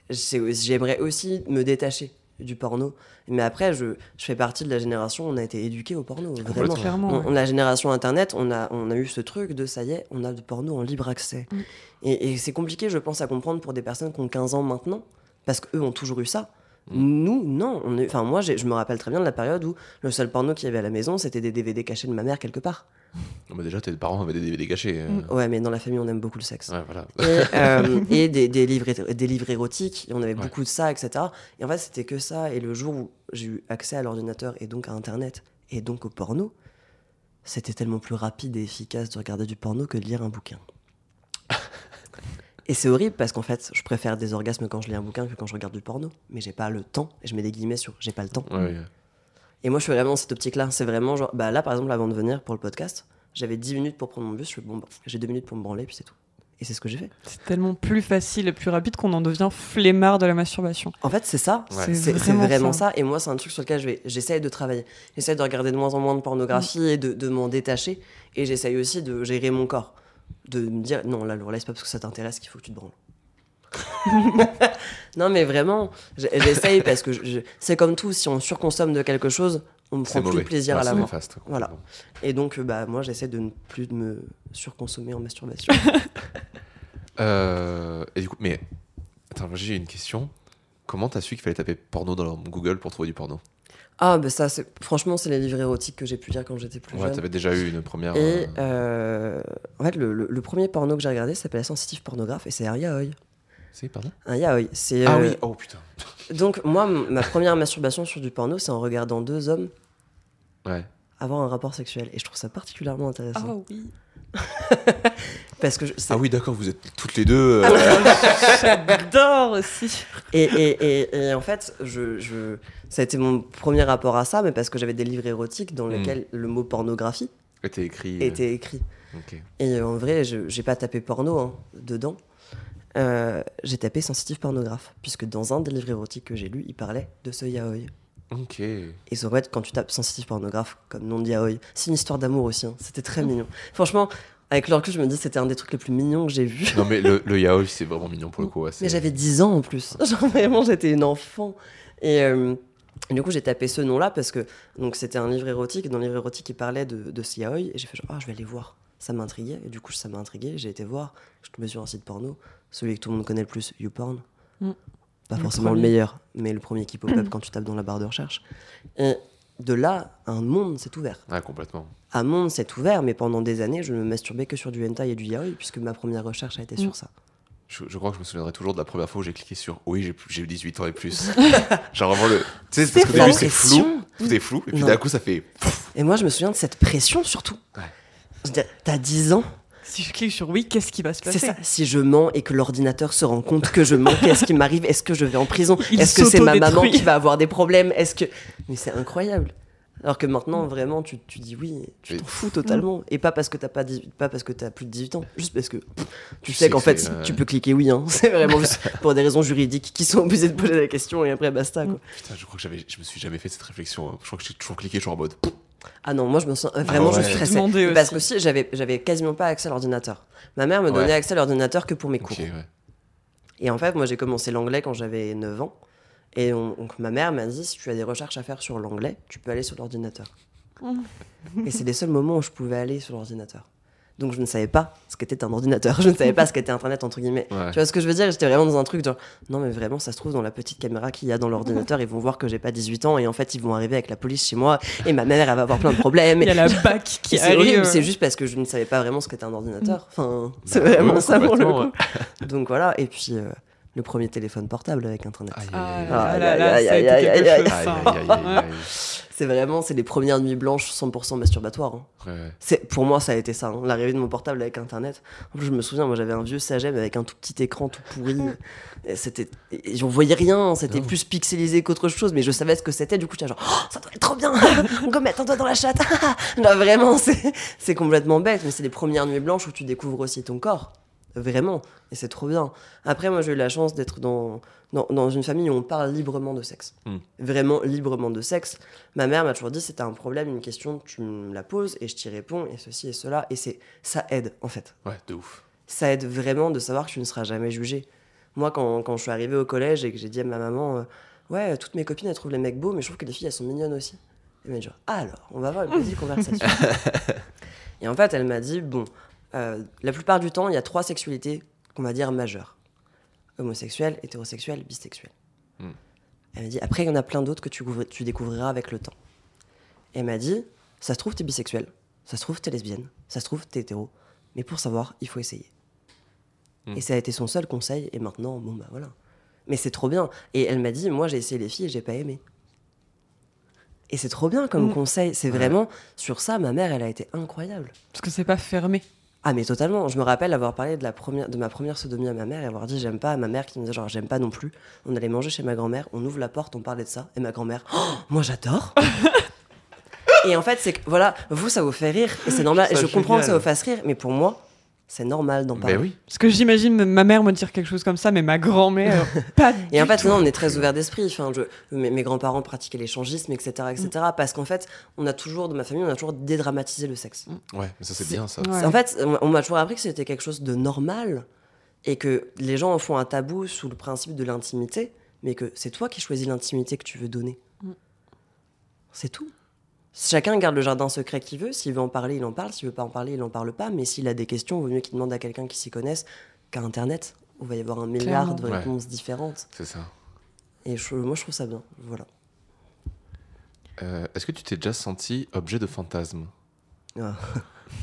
J'ai- J'aimerais aussi me détacher du porno. Mais après, je, je fais partie de la génération, on a été éduqué au porno, vraiment. Clairement. On, ouais. on- la génération internet, on a, on a eu ce truc de ça y est, on a du porno en libre accès. Mm. Et, et c'est compliqué, je pense, à comprendre pour des personnes qui ont 15 ans maintenant, parce qu'eux ont toujours eu ça. Mm. Nous, non. On est- Enfin, moi, je me rappelle très bien de la période où le seul porno qu'il y avait à la maison, c'était des DVD cachés de ma mère quelque part. Oh, bah déjà, tes parents avaient des DVD cachés. euh, Mm. Ouais, mais dans la famille, on aime beaucoup le sexe. Ouais, voilà. Et, euh, <laughs> et des, des livres, des livres érotiques, et on avait Ouais. beaucoup de ça, etc. Et en fait, c'était que ça. Et le jour où j'ai eu accès à l'ordinateur et donc à Internet et donc au porno, c'était tellement plus rapide et efficace de regarder du porno que de lire un bouquin. Et c'est horrible parce qu'en fait, je préfère des orgasmes quand je lis un bouquin que quand je regarde du porno. Mais j'ai pas le temps. Et je mets des guillemets sur j'ai pas le temps. Ouais, ouais. Et moi, je suis vraiment dans cette optique-là. C'est vraiment genre, bah là, par exemple, avant de venir pour le podcast, j'avais 10 minutes pour prendre mon bus. Je fais bon, bah, j'ai 2 minutes pour me branler, puis c'est tout. Et c'est ce que j'ai fait. C'est tellement plus facile et plus rapide qu'on en devient flemmard de la masturbation. En fait, c'est ça. Ouais. C'est vraiment, vraiment ça. ça. Et moi, c'est un truc sur lequel j'essaye de travailler. J'essaye de regarder de moins en moins de pornographie et de, de m'en détacher. Et j'essaye aussi de gérer mon corps. De me dire, non, là, Laura, c'est pas parce que ça t'intéresse qu'il faut que tu te branles. <laughs> non, mais vraiment, j'essaye parce que je- je- c'est comme tout. Si on surconsomme de quelque chose, on ne prend plus mauvais. de plaisir Ouais, à la c'est main. néfaste, Voilà. Et donc, euh, bah, moi, j'essaie de ne plus de me surconsommer en masturbation. <laughs> Euh, et du coup, mais attends, j'ai une question. Comment t'as su qu'il fallait taper porno dans Google pour trouver du porno? Ah, bah ça, c'est- franchement, c'est les livres érotiques que j'ai pu lire quand j'étais plus Ouais, jeune. t'avais déjà eu une première. Et euh, euh, en fait, le, le- le premier porno que j'ai regardé s'appelait Sensitive Pornographe et c'est un yaoi. C'est pardon? Un yaoi. C'est, Ah euh, oui, oh putain. <laughs> Donc, moi, m- ma première masturbation sur du porno, c'est en regardant deux hommes Ouais. avoir un rapport sexuel. Et je trouve ça particulièrement intéressant. oui. <laughs> Parce que je- c'est- Ah oui, d'accord, vous êtes toutes les deux. Ah euh, <laughs> J'adore aussi. et, et, et, et en fait, je, je... ça a été mon premier rapport à ça, mais parce que j'avais des livres érotiques dans Mm. lesquels le mot pornographie était écrit. euh, était écrit. Et en vrai, je j'ai pas tapé porno hein, dedans. Euh, j'ai tapé sensitive pornographe, puisque dans un des livres érotiques que j'ai lu, il parlait de ce yaoi. Ok. Et en fait, quand tu tapes sensitive pornographe comme nom de yaoi, c'est une histoire d'amour aussi. hein. C'était très mignon. Franchement, avec le recul, je me dis c'était un des trucs les plus mignons que j'ai vu. Non, mais le, le yaoi, <laughs> c'est vraiment mignon pour le coup. ouais, Mais j'avais 10 ans en plus. Genre vraiment, j'étais une enfant. Et, euh, du coup, j'ai tapé ce nom-là parce que donc c'était un livre érotique. Et dans le livre érotique, il parlait de, de ce yaoi. Et j'ai fait genre, ah, je vais aller voir. Ça m'intriguait. Et du coup, ça m'a intrigué. J'ai été voir. Je suis tombé sur un site porno. Celui que tout le monde connaît le plus, YouPorn. Mm. Pas Le forcément le meilleur, mais le premier qui pop-up <clears throat> quand tu tapes dans la barre de recherche. Et de là, un monde s'est ouvert. Ah, complètement. Un monde s'est ouvert, mais pendant des années, je ne me masturbais que sur du hentai et du yaoi, puisque ma première recherche a été Mm. sur ça. Je, je crois que je me souviendrai toujours de la première fois où j'ai cliqué sur oui, j'ai plus- j'ai 18 ans et plus. <laughs> Genre vraiment le. Tu sais, C'est parce qu'au la début c'est pression. flou, tout est flou, et puis d'un coup ça fait. Et moi, je me souviens de cette pression surtout. Ouais. T'as 10 ans, Si je clique sur oui, qu'est-ce qui va se c'est passer ça. Si je mens et que l'ordinateur se rend compte que je mens, qu'est-ce qui m'arrive Est-ce que je vais en prison Est-ce que c'est ma maman qui va avoir des problèmes Est-ce que. Mais c'est incroyable. Alors que maintenant, vraiment, tu, tu dis oui, tu t'en fous totalement. Et pas parce que t'as pas, 18 pas parce que t'as plus de 18 ans, juste parce que pff, tu Tu sais qu'en que fait, c'est, euh, tu peux cliquer oui. Hein. <laughs> C'est vraiment juste pour des raisons juridiques qui sont obligés de poser la question et après basta. Quoi. Putain, je crois que je me suis jamais fait cette réflexion. hein. Je crois que j'ai toujours cliqué genre en mode. Ah non, moi je me sens vraiment ouais. je stressais. Parce que aussi. aussi j'avais j'avais quasiment pas accès à l'ordinateur. Ma mère me donnait Ouais. accès à l'ordinateur que pour mes cours. Ouais. Et en fait, moi j'ai commencé l'anglais quand j'avais 9 ans. Et on- donc ma mère m'a dit si tu as des recherches à faire sur l'anglais, tu peux aller sur l'ordinateur. Et c'est les seuls moments où je pouvais aller sur l'ordinateur. Donc je ne savais pas ce qu'était un ordinateur, <laughs> je ne savais pas ce qu'était internet entre guillemets. Ouais. Tu vois ce que je veux dire? J'étais vraiment dans un truc genre non mais vraiment ça se trouve dans la petite caméra qu'il y a dans l'ordinateur, ils vont voir que j'ai pas 18 ans et en fait ils vont arriver avec la police chez moi et ma mère elle va avoir plein de problèmes. Il y a la <laughs> bac qui arrive. horrible, c'est juste parce que je ne savais pas vraiment ce qu'était un ordinateur. Enfin, c'est Bah, vraiment ça pour le coup. Donc voilà, et puis euh, le premier téléphone portable avec internet. Aïe, Ah aïe, là aïe, là là, aïe, ça a aïe, été aïe, quelque aïe, chose, aïe, ça. aïe, aïe, aïe, aïe. <laughs> C'est vraiment, c'est les premières nuits blanches 100% masturbatoires. hein. Ouais, ouais. C'est, pour moi, ça a été ça, hein, l'arrivée de mon portable avec internet. En plus, je me souviens, moi j'avais un vieux Sagem avec un tout petit écran tout pourri. <laughs> Et c'était, et on voyait rien, c'était Non. plus pixelisé qu'autre chose, mais je savais ce que c'était. Du coup, j'étais genre, Oh, ça doit être trop bien, <laughs> go mettre un doigt dans la chatte. Là, vraiment, c'est, c'est complètement bête, mais c'est les premières nuits blanches où tu découvres aussi ton corps. Vraiment, et c'est trop bien. Après, moi, j'ai eu la chance d'être dans, dans, dans une famille où on parle librement de sexe. Mm. Vraiment librement de sexe. Ma mère m'a toujours dit c'était un problème, une question, tu me la poses et je t'y réponds, et ceci et cela. Et c'est ça aide, en fait. Ouais, de ouf. Ça aide vraiment de savoir que tu ne seras jamais jugé. Moi, quand, quand je suis arrivée au collège et que j'ai dit à ma maman euh, Ouais, toutes mes copines, elles trouvent les mecs beaux, mais je trouve que les filles, elles sont mignonnes aussi. Elle m'a dit Ah, alors, on va avoir une petite <laughs> conversation. et en fait, elle m'a dit Bon, euh, la plupart du temps, il y a trois sexualités qu'on va dire majeures homosexuel, hétérosexuel, bisexuel. Hmm. Elle m'a dit Après, il y en a plein d'autres que tu, couvri- tu découvriras avec le temps. Et elle m'a dit Ça se trouve, t'es bisexuel. Ça se trouve, t'es lesbienne. Ça se trouve, t'es hétéro. Mais pour savoir, il faut essayer. Hmm. Et ça a été son seul conseil. Et maintenant, bon, bah voilà. Mais c'est trop bien. Et elle m'a dit Moi, j'ai essayé les filles et j'ai pas aimé. Et c'est trop bien comme Mm. conseil. C'est Ouais. vraiment sur ça, ma mère, elle a été incroyable. Parce que c'est pas fermé. Ah mais totalement. Je me rappelle avoir parlé de la première, de ma première sodomie à ma mère et avoir dit j'aime pas à ma mère qui me disait genre j'aime pas non plus. On allait manger chez ma grand-mère, on ouvre la porte, on parlait de ça et ma grand-mère Oh, moi j'adore. <laughs> et en fait c'est que voilà vous ça vous fait rire et c'est normal. Et je comprends que ça vous fasse rire mais pour moi C'est normal d'en parler. Ben oui. Parce que j'imagine ma mère me dire quelque chose comme ça, mais ma grand-mère, <laughs> pas Et en fait, tout. non, on est très ouvert d'esprit. Enfin, je, mes, mes grands-parents pratiquaient l'échangisme, etc., etc. Parce qu'en fait, on a toujours, de ma famille, on a toujours dédramatisé le sexe. Ouais, mais ça c'est bien ça. Ouais. En fait, on on m'a toujours appris que c'était quelque chose de normal et que les gens en font un tabou sous le principe de l'intimité, mais que c'est toi qui choisis l'intimité que tu veux donner. Mm. C'est tout. Chacun garde le jardin secret qu'il veut. S'il veut en parler, il en parle. S'il veut pas en parler, il en parle pas. Mais s'il a des questions, il vaut mieux qu'il demande à quelqu'un qui s'y connaisse qu'à Internet, où il va y avoir un milliard Clairement. de Ouais. réponses différentes. C'est ça. Et je- moi, je trouve ça bien. Voilà. Euh, Est-ce que tu t'es déjà senti objet de fantasme Ah.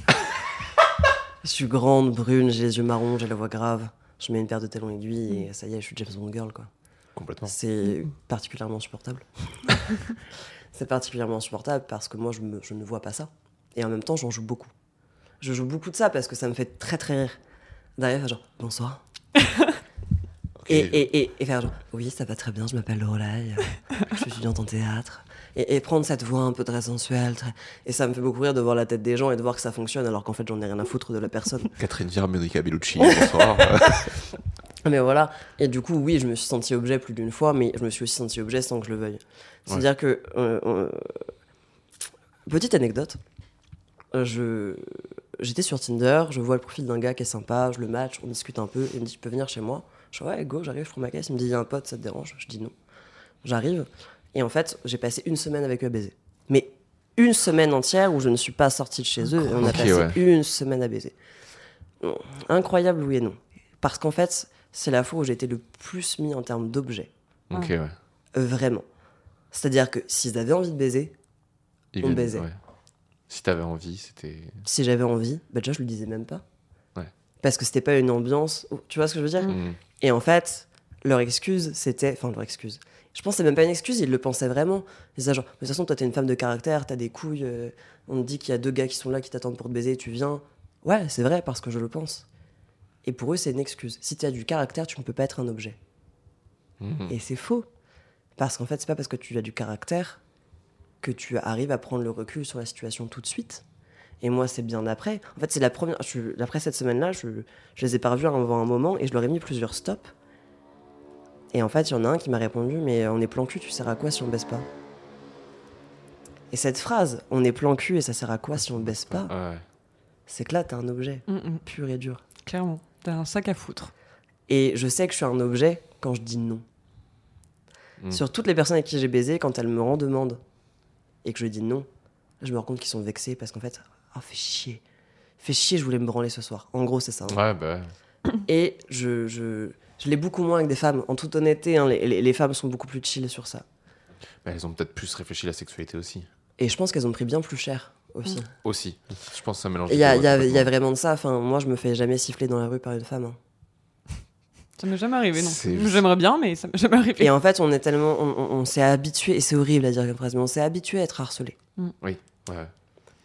<laughs> je suis grande, brune, j'ai les yeux marrons, j'ai la voix grave. Je mets une paire de talons aiguilles et ça y est, je suis James Bond girl, quoi. Complètement. C'est particulièrement insupportable. <laughs> c'est particulièrement insupportable parce que moi, je, me- je ne vois pas ça. Et en même temps, j'en joue beaucoup. Je joue beaucoup de ça parce que ça me fait très très rire. Derrière, faire genre, bonsoir. <laughs> Et, et, et, et faire genre, oui, ça va très bien, je m'appelle Lorelai, euh, je suis étudiante en théâtre. Et, et prendre cette voix un peu très sensuelle. très- Et ça me fait beaucoup rire de voir la tête des gens et de voir que ça fonctionne alors qu'en fait, j'en ai rien à foutre de la personne. <laughs> Catherine Vier, Monica Bellucci, <laughs> bonsoir. <laughs> Mais voilà. Et du coup, oui, je me suis senti objet plus d'une fois, mais je me suis aussi senti objet sans que je le veuille. C'est-à-dire que. euh, euh, petite anecdote. Euh, Je. J'étais sur Tinder, je vois le profil d'un gars qui est sympa, je le match, on discute un peu, il me dit Tu peux venir chez moi? Je dis Ouais, go, j'arrive, je prends ma caisse. Il me dit Il y a un pote, ça te dérange? Je dis non. J'arrive. Et en fait, j'ai passé une semaine avec eux à baiser. Mais une semaine entière où je ne suis pas sortie de chez eux et on a passé ouais. une semaine à baiser. Incroyable, oui et non. Parce qu'en fait, c'est la fois où j'ai été le plus mis en termes d'objets. ok, ouais. Euh, vraiment. C'est-à-dire que s'ils avaient envie de baiser, Il On baisait. ouais. Si t'avais envie, c'était. si j'avais envie, bah déjà je le disais même pas. Ouais. Parce que c'était pas une ambiance. Tu vois ce que je veux dire? Mm. Et en fait, leur excuse, c'était. Enfin, leur excuse. Je pense que c'est même pas une excuse, ils le pensaient vraiment. Ils disaient genre, de toute façon, toi t'es une femme de caractère, t'as des couilles, euh, on te dit qu'il y a deux gars qui sont là qui t'attendent pour te baiser, tu viens. Ouais, c'est vrai, parce que je le pense. Et pour eux, c'est une excuse. Si tu as du caractère, tu ne peux pas être un objet. Mhm. Et c'est faux. Parce qu'en fait, c'est pas parce que tu as du caractère que tu arrives à prendre le recul sur la situation tout de suite. Et moi, c'est bien après. En fait, c'est la première. Je, après cette semaine-là, je, je les ai pas revus avant un moment et je leur ai mis plusieurs stops. Et en fait, il y en a un qui m'a répondu Mais on est plan cul, tu sers à quoi si on baisse pas Et cette phrase, on est plan cul et ça sert à quoi si on baisse pas Ouais. C'est que là, t'es un objet Mm, mm, pur et dur. clairement. T'as un sac à foutre. Et je sais que je suis un objet quand je dis non. Mm. Sur toutes les personnes avec qui j'ai baisé, quand elles me rendent demande et que je dis non, je me rends compte qu'ils sont vexés parce qu'en fait, ah, fais chier. Fais chier, je voulais me branler ce soir. En gros, c'est ça. hein. Ouais, bah. ouais. Et je, je, je l'ai beaucoup moins avec des femmes. En toute honnêteté, hein, les, les- les femmes sont beaucoup plus chill sur ça. Bah, elles ont peut-être plus réfléchi à la sexualité aussi. Et je pense qu'elles ont pris bien plus cher aussi. Aussi. Je pense que ça mélange. Il y, a- les il deux, y a- y a vraiment de ça. Enfin, moi, je me fais jamais siffler dans la rue par une femme. hein. Ça m'est jamais arrivé, non. C'est- J'aimerais bien, mais ça m'est jamais arrivé. Et en fait, on est tellement. On, on- on s'est habitué, et c'est horrible à dire comme phrase, mais on s'est habitué à être harcelé. Ouais.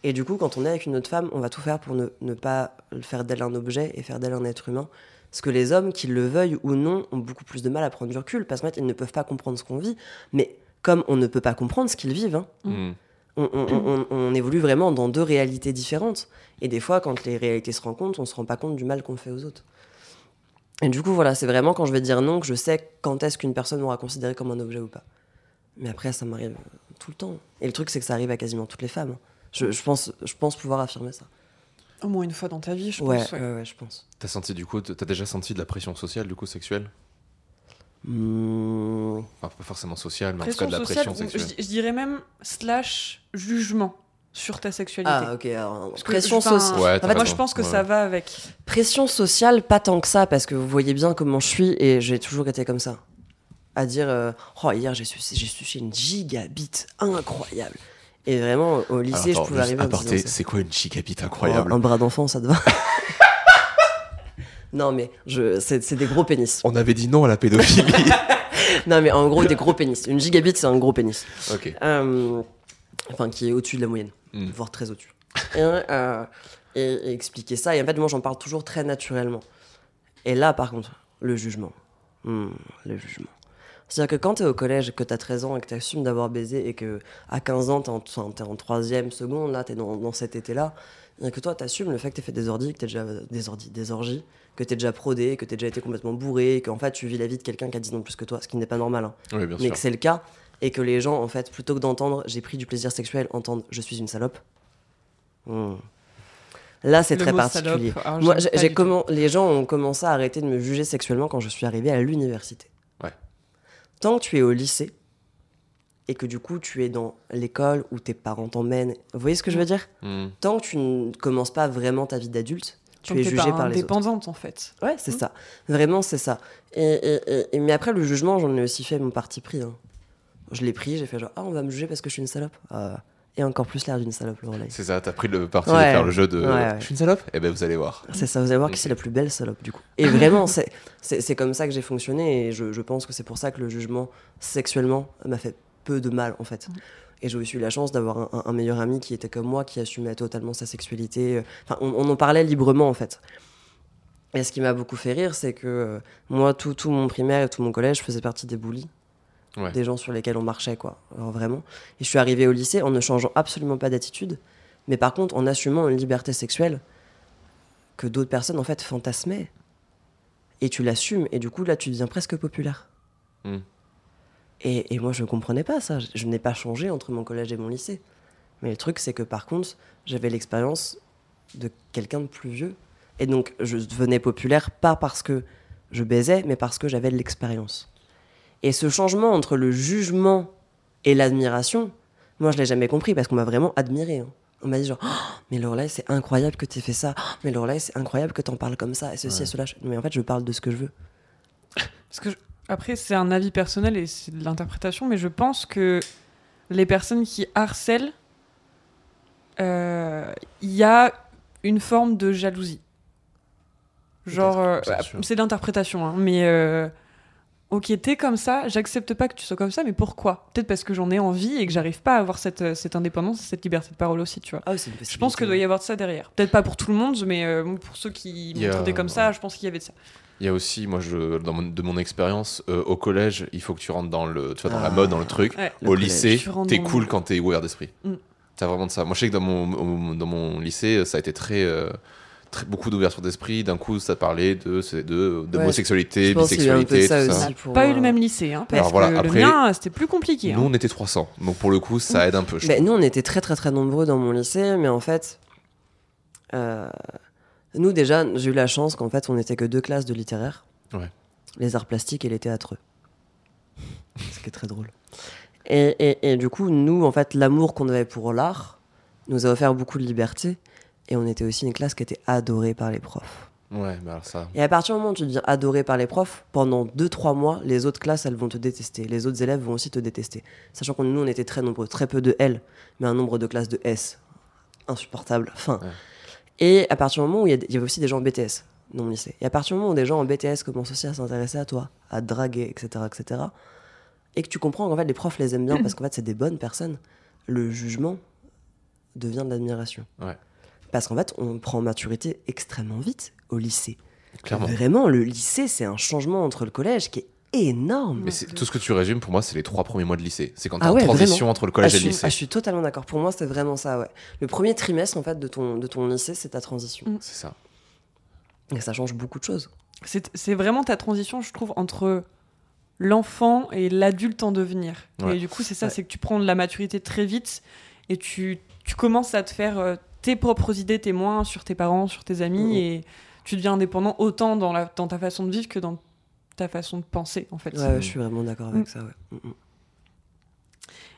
Et du coup, quand on est avec une autre femme, on va tout faire pour ne, ne pas faire d'elle un objet et faire d'elle un être humain. Parce que les hommes, qu'ils le veuillent ou non, ont beaucoup plus de mal à prendre du recul, parce qu'en fait, ils ne peuvent pas comprendre ce qu'on vit. Mais comme on ne peut pas comprendre ce qu'ils vivent, hein, Mm. on, on- on- on évolue vraiment dans deux réalités différentes. Et des fois, quand les réalités se rencontrent, on se rend pas compte du mal qu'on fait aux autres. Et du coup, voilà, c'est vraiment quand je vais dire non que je sais quand est-ce qu'une personne m'aura considéré comme un objet ou pas. Mais après, ça m'arrive tout le temps. Et le truc, c'est que ça arrive à quasiment toutes les femmes. hein. Je, je pense, je pense pouvoir affirmer ça. Au moins une fois dans ta vie, je ouais, pense. ouais. ouais, ouais, je pense. T'as senti du coup, t'as déjà senti de la pression sociale du coup sexuelle? Mmh, Enfin, pas forcément sociale, mais en tout cas de la sociale, pression je, sexuelle. je dirais même slash jugement sur ta sexualité. Ah, ok. alors, pression sociale. Ouais, en fait, Moi, je pense que Ouais. ça va avec. Pression sociale, pas tant que ça, parce que vous voyez bien comment je suis et j'ai toujours été comme ça. À dire, euh, oh, hier j'ai sucé, j'ai sucé une gigabit incroyable. Et vraiment, au lycée, Alors, attends, je pouvais arriver aparté, c'est quoi une incroyable Oh, un bras d'enfant, ça te va <laughs> Non, mais je, c'est, c'est des gros pénis. On avait dit non à la pédophilie. <laughs> Non, mais en gros, des gros pénis. Une gigabit, c'est un gros pénis. ok. Euh, enfin, qui est au-dessus de la moyenne, Mm. voire très au-dessus. Et, euh, et- et expliquer ça. Et en fait, moi, j'en parle toujours très naturellement. Et là, par contre, le jugement. Hmm, le jugement. C'est-à-dire que quand t'es au collège, que t'as 13 ans et que t'assumes d'avoir baisé et que à 15 ans, t'es en, enfin, t'es en troisième seconde, là, t'es dans, dans cet été-là, et que toi, t'assumes le fait que t'aies fait des ordi, que t'es déjà des ordi, des orgies, que t'es déjà prodé, que t'es déjà été complètement bourré, qu'en fait, tu vis la vie de quelqu'un qui a 10 ans plus que toi, ce qui n'est pas normal. hein. Oui, bien mais sûr. que c'est le cas et que les gens en fait plutôt que d'entendre j'ai pris du plaisir sexuel entendent je suis une salope Hmm. là c'est très particulier salope, alors, moi j'ai les gens ont commencé à arrêter de me juger sexuellement quand je suis arrivée à l'université Ouais. Tant que tu es au lycée et que du coup tu es dans l'école où tes parents t'emmènent vous voyez ce que je veux dire? Hmm. tant que tu ne commences pas vraiment ta vie d'adulte tu es jugé pas par les autres indépendante en fait. Ouais, c'est ça. Vraiment, c'est ça. Et, et- et- et- mais après, le jugement, j'en ai aussi fait mon parti pris. hein. Je l'ai pris, j'ai fait genre, ah, on va me juger parce que je suis une salope. Ah, et encore plus l'air d'une salope, le relais. C'est ça, t'as pris le parti Ouais. de faire le jeu de. Ouais, ouais. Je suis une salope? Eh ben vous allez voir. C'est ça, vous allez voir qui c'est la plus belle salope, du coup. Et vraiment, c'est comme ça que j'ai fonctionné. Et je, je pense que c'est pour ça que le jugement sexuellement m'a fait peu de mal, en fait. Et j'ai aussi eu la chance d'avoir un, un- un meilleur ami qui était comme moi, qui assumait totalement sa sexualité. Enfin, on, on en parlait librement, en fait. Et ce qui m'a beaucoup fait rire, c'est que euh, moi, tout, tout mon primaire et tout mon collège, je faisais partie des bullies. Ouais. Des gens sur lesquels on marchait, quoi. Alors vraiment. Et je suis arrivée au lycée en ne changeant absolument pas d'attitude, mais par contre en assumant une liberté sexuelle que d'autres personnes, en fait, fantasmaient. Et tu l'assumes, et du coup, là, tu deviens presque populaire. Hmm. Et, et moi, je ne comprenais pas ça. Je, je n'ai pas changé entre mon collège et mon lycée. Mais le truc, c'est que par contre, j'avais l'expérience de quelqu'un de plus vieux. Et donc, je devenais populaire pas parce que je baisais, mais parce que j'avais de l'expérience. Et ce changement entre le jugement et l'admiration, moi, je l'ai jamais compris parce qu'on m'a vraiment admiré. hein. On m'a dit genre, Oh, mais Lorelai, c'est incroyable que tu fait ça. Oh, mais Lorelai, c'est incroyable que t'en parles comme ça. Et ceci Ouais. et cela. Mais en fait, je parle de ce que je veux. Parce que je- après, c'est un avis personnel et c'est de l'interprétation, mais je pense que les personnes qui harcèlent, euh, il y a une forme de jalousie. Genre, euh, c'est de l'interprétation, hein, mais euh, ok, t'es comme ça, j'accepte pas que tu sois comme ça, mais pourquoi? Peut-être parce que j'en ai envie et que j'arrive pas à avoir cette, euh, cette indépendance, cette liberté de parole aussi, tu vois. Ah, Je pense qu'il doit y avoir de ça derrière. Peut-être pas pour tout le monde, mais euh, pour ceux qui Il y a- m'ont traité comme ça, je pense qu'il y avait de ça. Il y a aussi, moi, je, dans mon- de mon expérience, euh, au collège, il faut que tu rentres dans, le, tu vois, dans la Ah. mode, dans le truc. Ouais. Le au collège. lycée, t'es dans le- cool quand t'es ouvert d'esprit. Mm. T'as vraiment de ça. Moi, je sais que dans mon, au- dans mon lycée, ça a été très. euh, très beaucoup d'ouverture d'esprit. D'un coup, ça parlait de, c'est de, de Ouais, bisexualité, ça tout aussi. ça. Pour pas eu moi. le même lycée, hein, parce Alors voilà, que après- le mien, c'était plus compliqué. Nous, hein. on était 300. Donc, pour le coup, ça aide un peu. je nous, on était très très très nombreux dans mon lycée, mais en fait, euh, nous déjà, j'ai eu la chance qu'en fait, on n'était que deux classes de littéraire. Ouais. Les arts plastiques et les théâtreux. Ce qui est très drôle. Et, et- et du coup, nous, en fait, l'amour qu'on avait pour l'art nous a offert beaucoup de liberté. Et on était aussi une classe qui était adorée par les profs. Ouais, mais alors ça. Et à partir du moment où tu deviens adoré par les profs, pendant 2-3 mois, les autres classes, elles vont te détester. Les autres élèves vont aussi te détester. Sachant que nous, on était très nombreux. Très peu de L, mais un nombre de classes de S. Insupportable. Ouais. Et à partir du moment où il y, avait aussi des gens en BTS dans mon lycée. Et à partir du moment où des gens en BTS commencent aussi à s'intéresser à toi, à te draguer, etc., etc., et que tu comprends qu'en fait, les profs les aiment bien <laughs> parce qu'en fait, c'est des bonnes personnes, le jugement devient de l'admiration. Ouais. Parce qu'en fait, on prend maturité extrêmement vite au lycée. Clairement. Vraiment, le lycée, c'est un changement entre le collège qui est énorme. Mais c'est- tout ce que tu résumes, pour moi, c'est les trois premiers mois de lycée. C'est quand Ah en ouais, transition vraiment. entre le Ah, collège je, et le lycée. ah, je suis totalement d'accord. Pour moi, c'est vraiment ça, ouais. Le premier trimestre, en fait, de ton, de ton lycée, c'est ta transition. C'est ça. Et ça change beaucoup de choses. C'est c'est vraiment ta transition, je trouve, entre l'enfant et l'adulte en devenir. Ouais. Et du coup, c'est ça, Ouais. c'est que tu prends de la maturité très vite et tu, tu commences à te faire euh, tes propres idées, tes moins sur tes parents, sur tes amis, Mhm. et tu deviens indépendant autant dans, la, dans ta façon de vivre que dans ta façon de penser, en fait. Ouais, je suis vraiment d'accord avec Mm. ça, ouais. Mm, mm.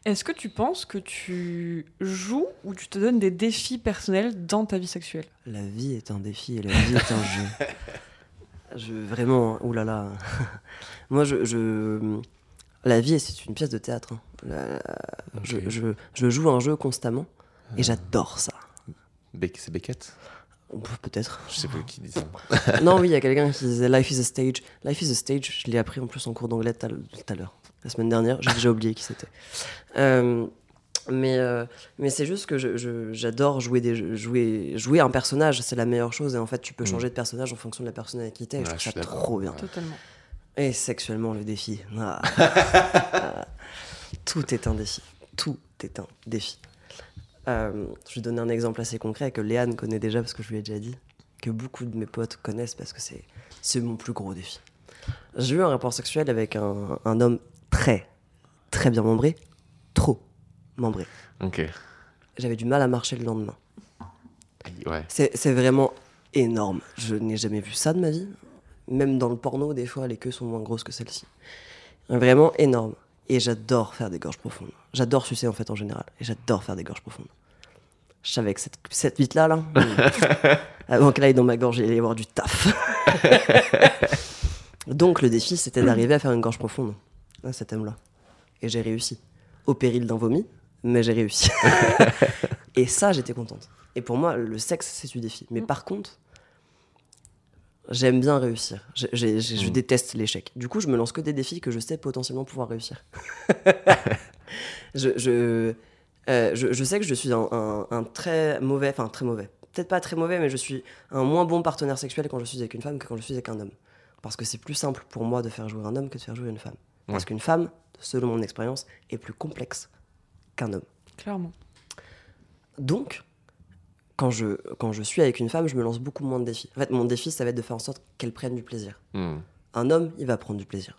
Est-ce que tu penses que tu joues ou tu te donnes des défis personnels dans ta vie sexuelle? La vie est un défi et la vie est un jeu. <laughs> Je, vraiment, hein, oulala. <laughs> Moi, je, je- La vie, c'est une pièce de théâtre. hein. La- je, Ok. je- je joue un jeu constamment Euh. et j'adore ça. C'est Beckett? Peut-être. Je sais plus qui dit ça. <laughs> non, oui, il y a quelqu'un qui disait Life is a stage. Life is a stage, je l'ai appris en plus en cours d'anglais tout à l'heure. La semaine dernière, j'ai déjà oublié qui c'était. Euh, mais euh, mais c'est juste que j'adore jouer, des, jouer, jouer un personnage, c'est la meilleure chose. Et en fait, tu peux Mm. changer de personnage en fonction de la personne avec qui t'es. et je Ouais, trouve je ça trop bien. Totalement. Et sexuellement, le défi. Ah. <laughs> Ah. Tout est un défi. Tout est un défi. Euh, je vais donner un exemple assez concret que Léane connaît déjà parce que je lui ai déjà dit, que beaucoup de mes potes connaissent parce que c'est, c'est mon plus gros défi. J'ai eu un rapport sexuel avec un, un homme très, très bien membré, trop membré. Ok. J'avais du mal à marcher le lendemain. Ouais. C'est, c'est vraiment énorme. Je n'ai jamais vu ça de ma vie. Même dans le porno, des fois, les queues sont moins grosses que celle-ci. Vraiment énorme. Et j'adore faire des gorges profondes. J'adore sucer en fait en général. Et j'adore faire des gorges profondes. Je savais que cette, cette bite-là, là, <laughs> avant qu'elle aille dans ma gorge, il allait y avoir du taf. <laughs> Donc le défi, c'était d'arriver à faire une gorge profonde à cet homme-là. Et j'ai réussi. Au péril d'un vomi, mais j'ai réussi. <laughs> Et ça, j'étais contente. Et pour moi, le sexe, c'est du défi. Mais par contre, j'aime bien réussir. Je, j'ai- j'ai- je Mm. déteste l'échec. Du coup, je me lance que des défis que je sais potentiellement pouvoir réussir. <laughs> je, je, euh, je, je sais que je suis un, un- un très mauvais, enfin très mauvais, peut-être pas très mauvais, mais je suis un moins bon partenaire sexuel quand je suis avec une femme que quand je suis avec un homme. Parce que c'est plus simple pour moi de faire jouer un homme que de faire jouer une femme. Parce qu'une femme, selon mon expérience, est plus complexe qu'un homme. Clairement. Donc, quand je, quand je suis avec une femme, je me lance beaucoup moins de défis. En fait, mon défi, ça va être de faire en sorte qu'elle prenne du plaisir. Hmm. Un homme, il va prendre du plaisir.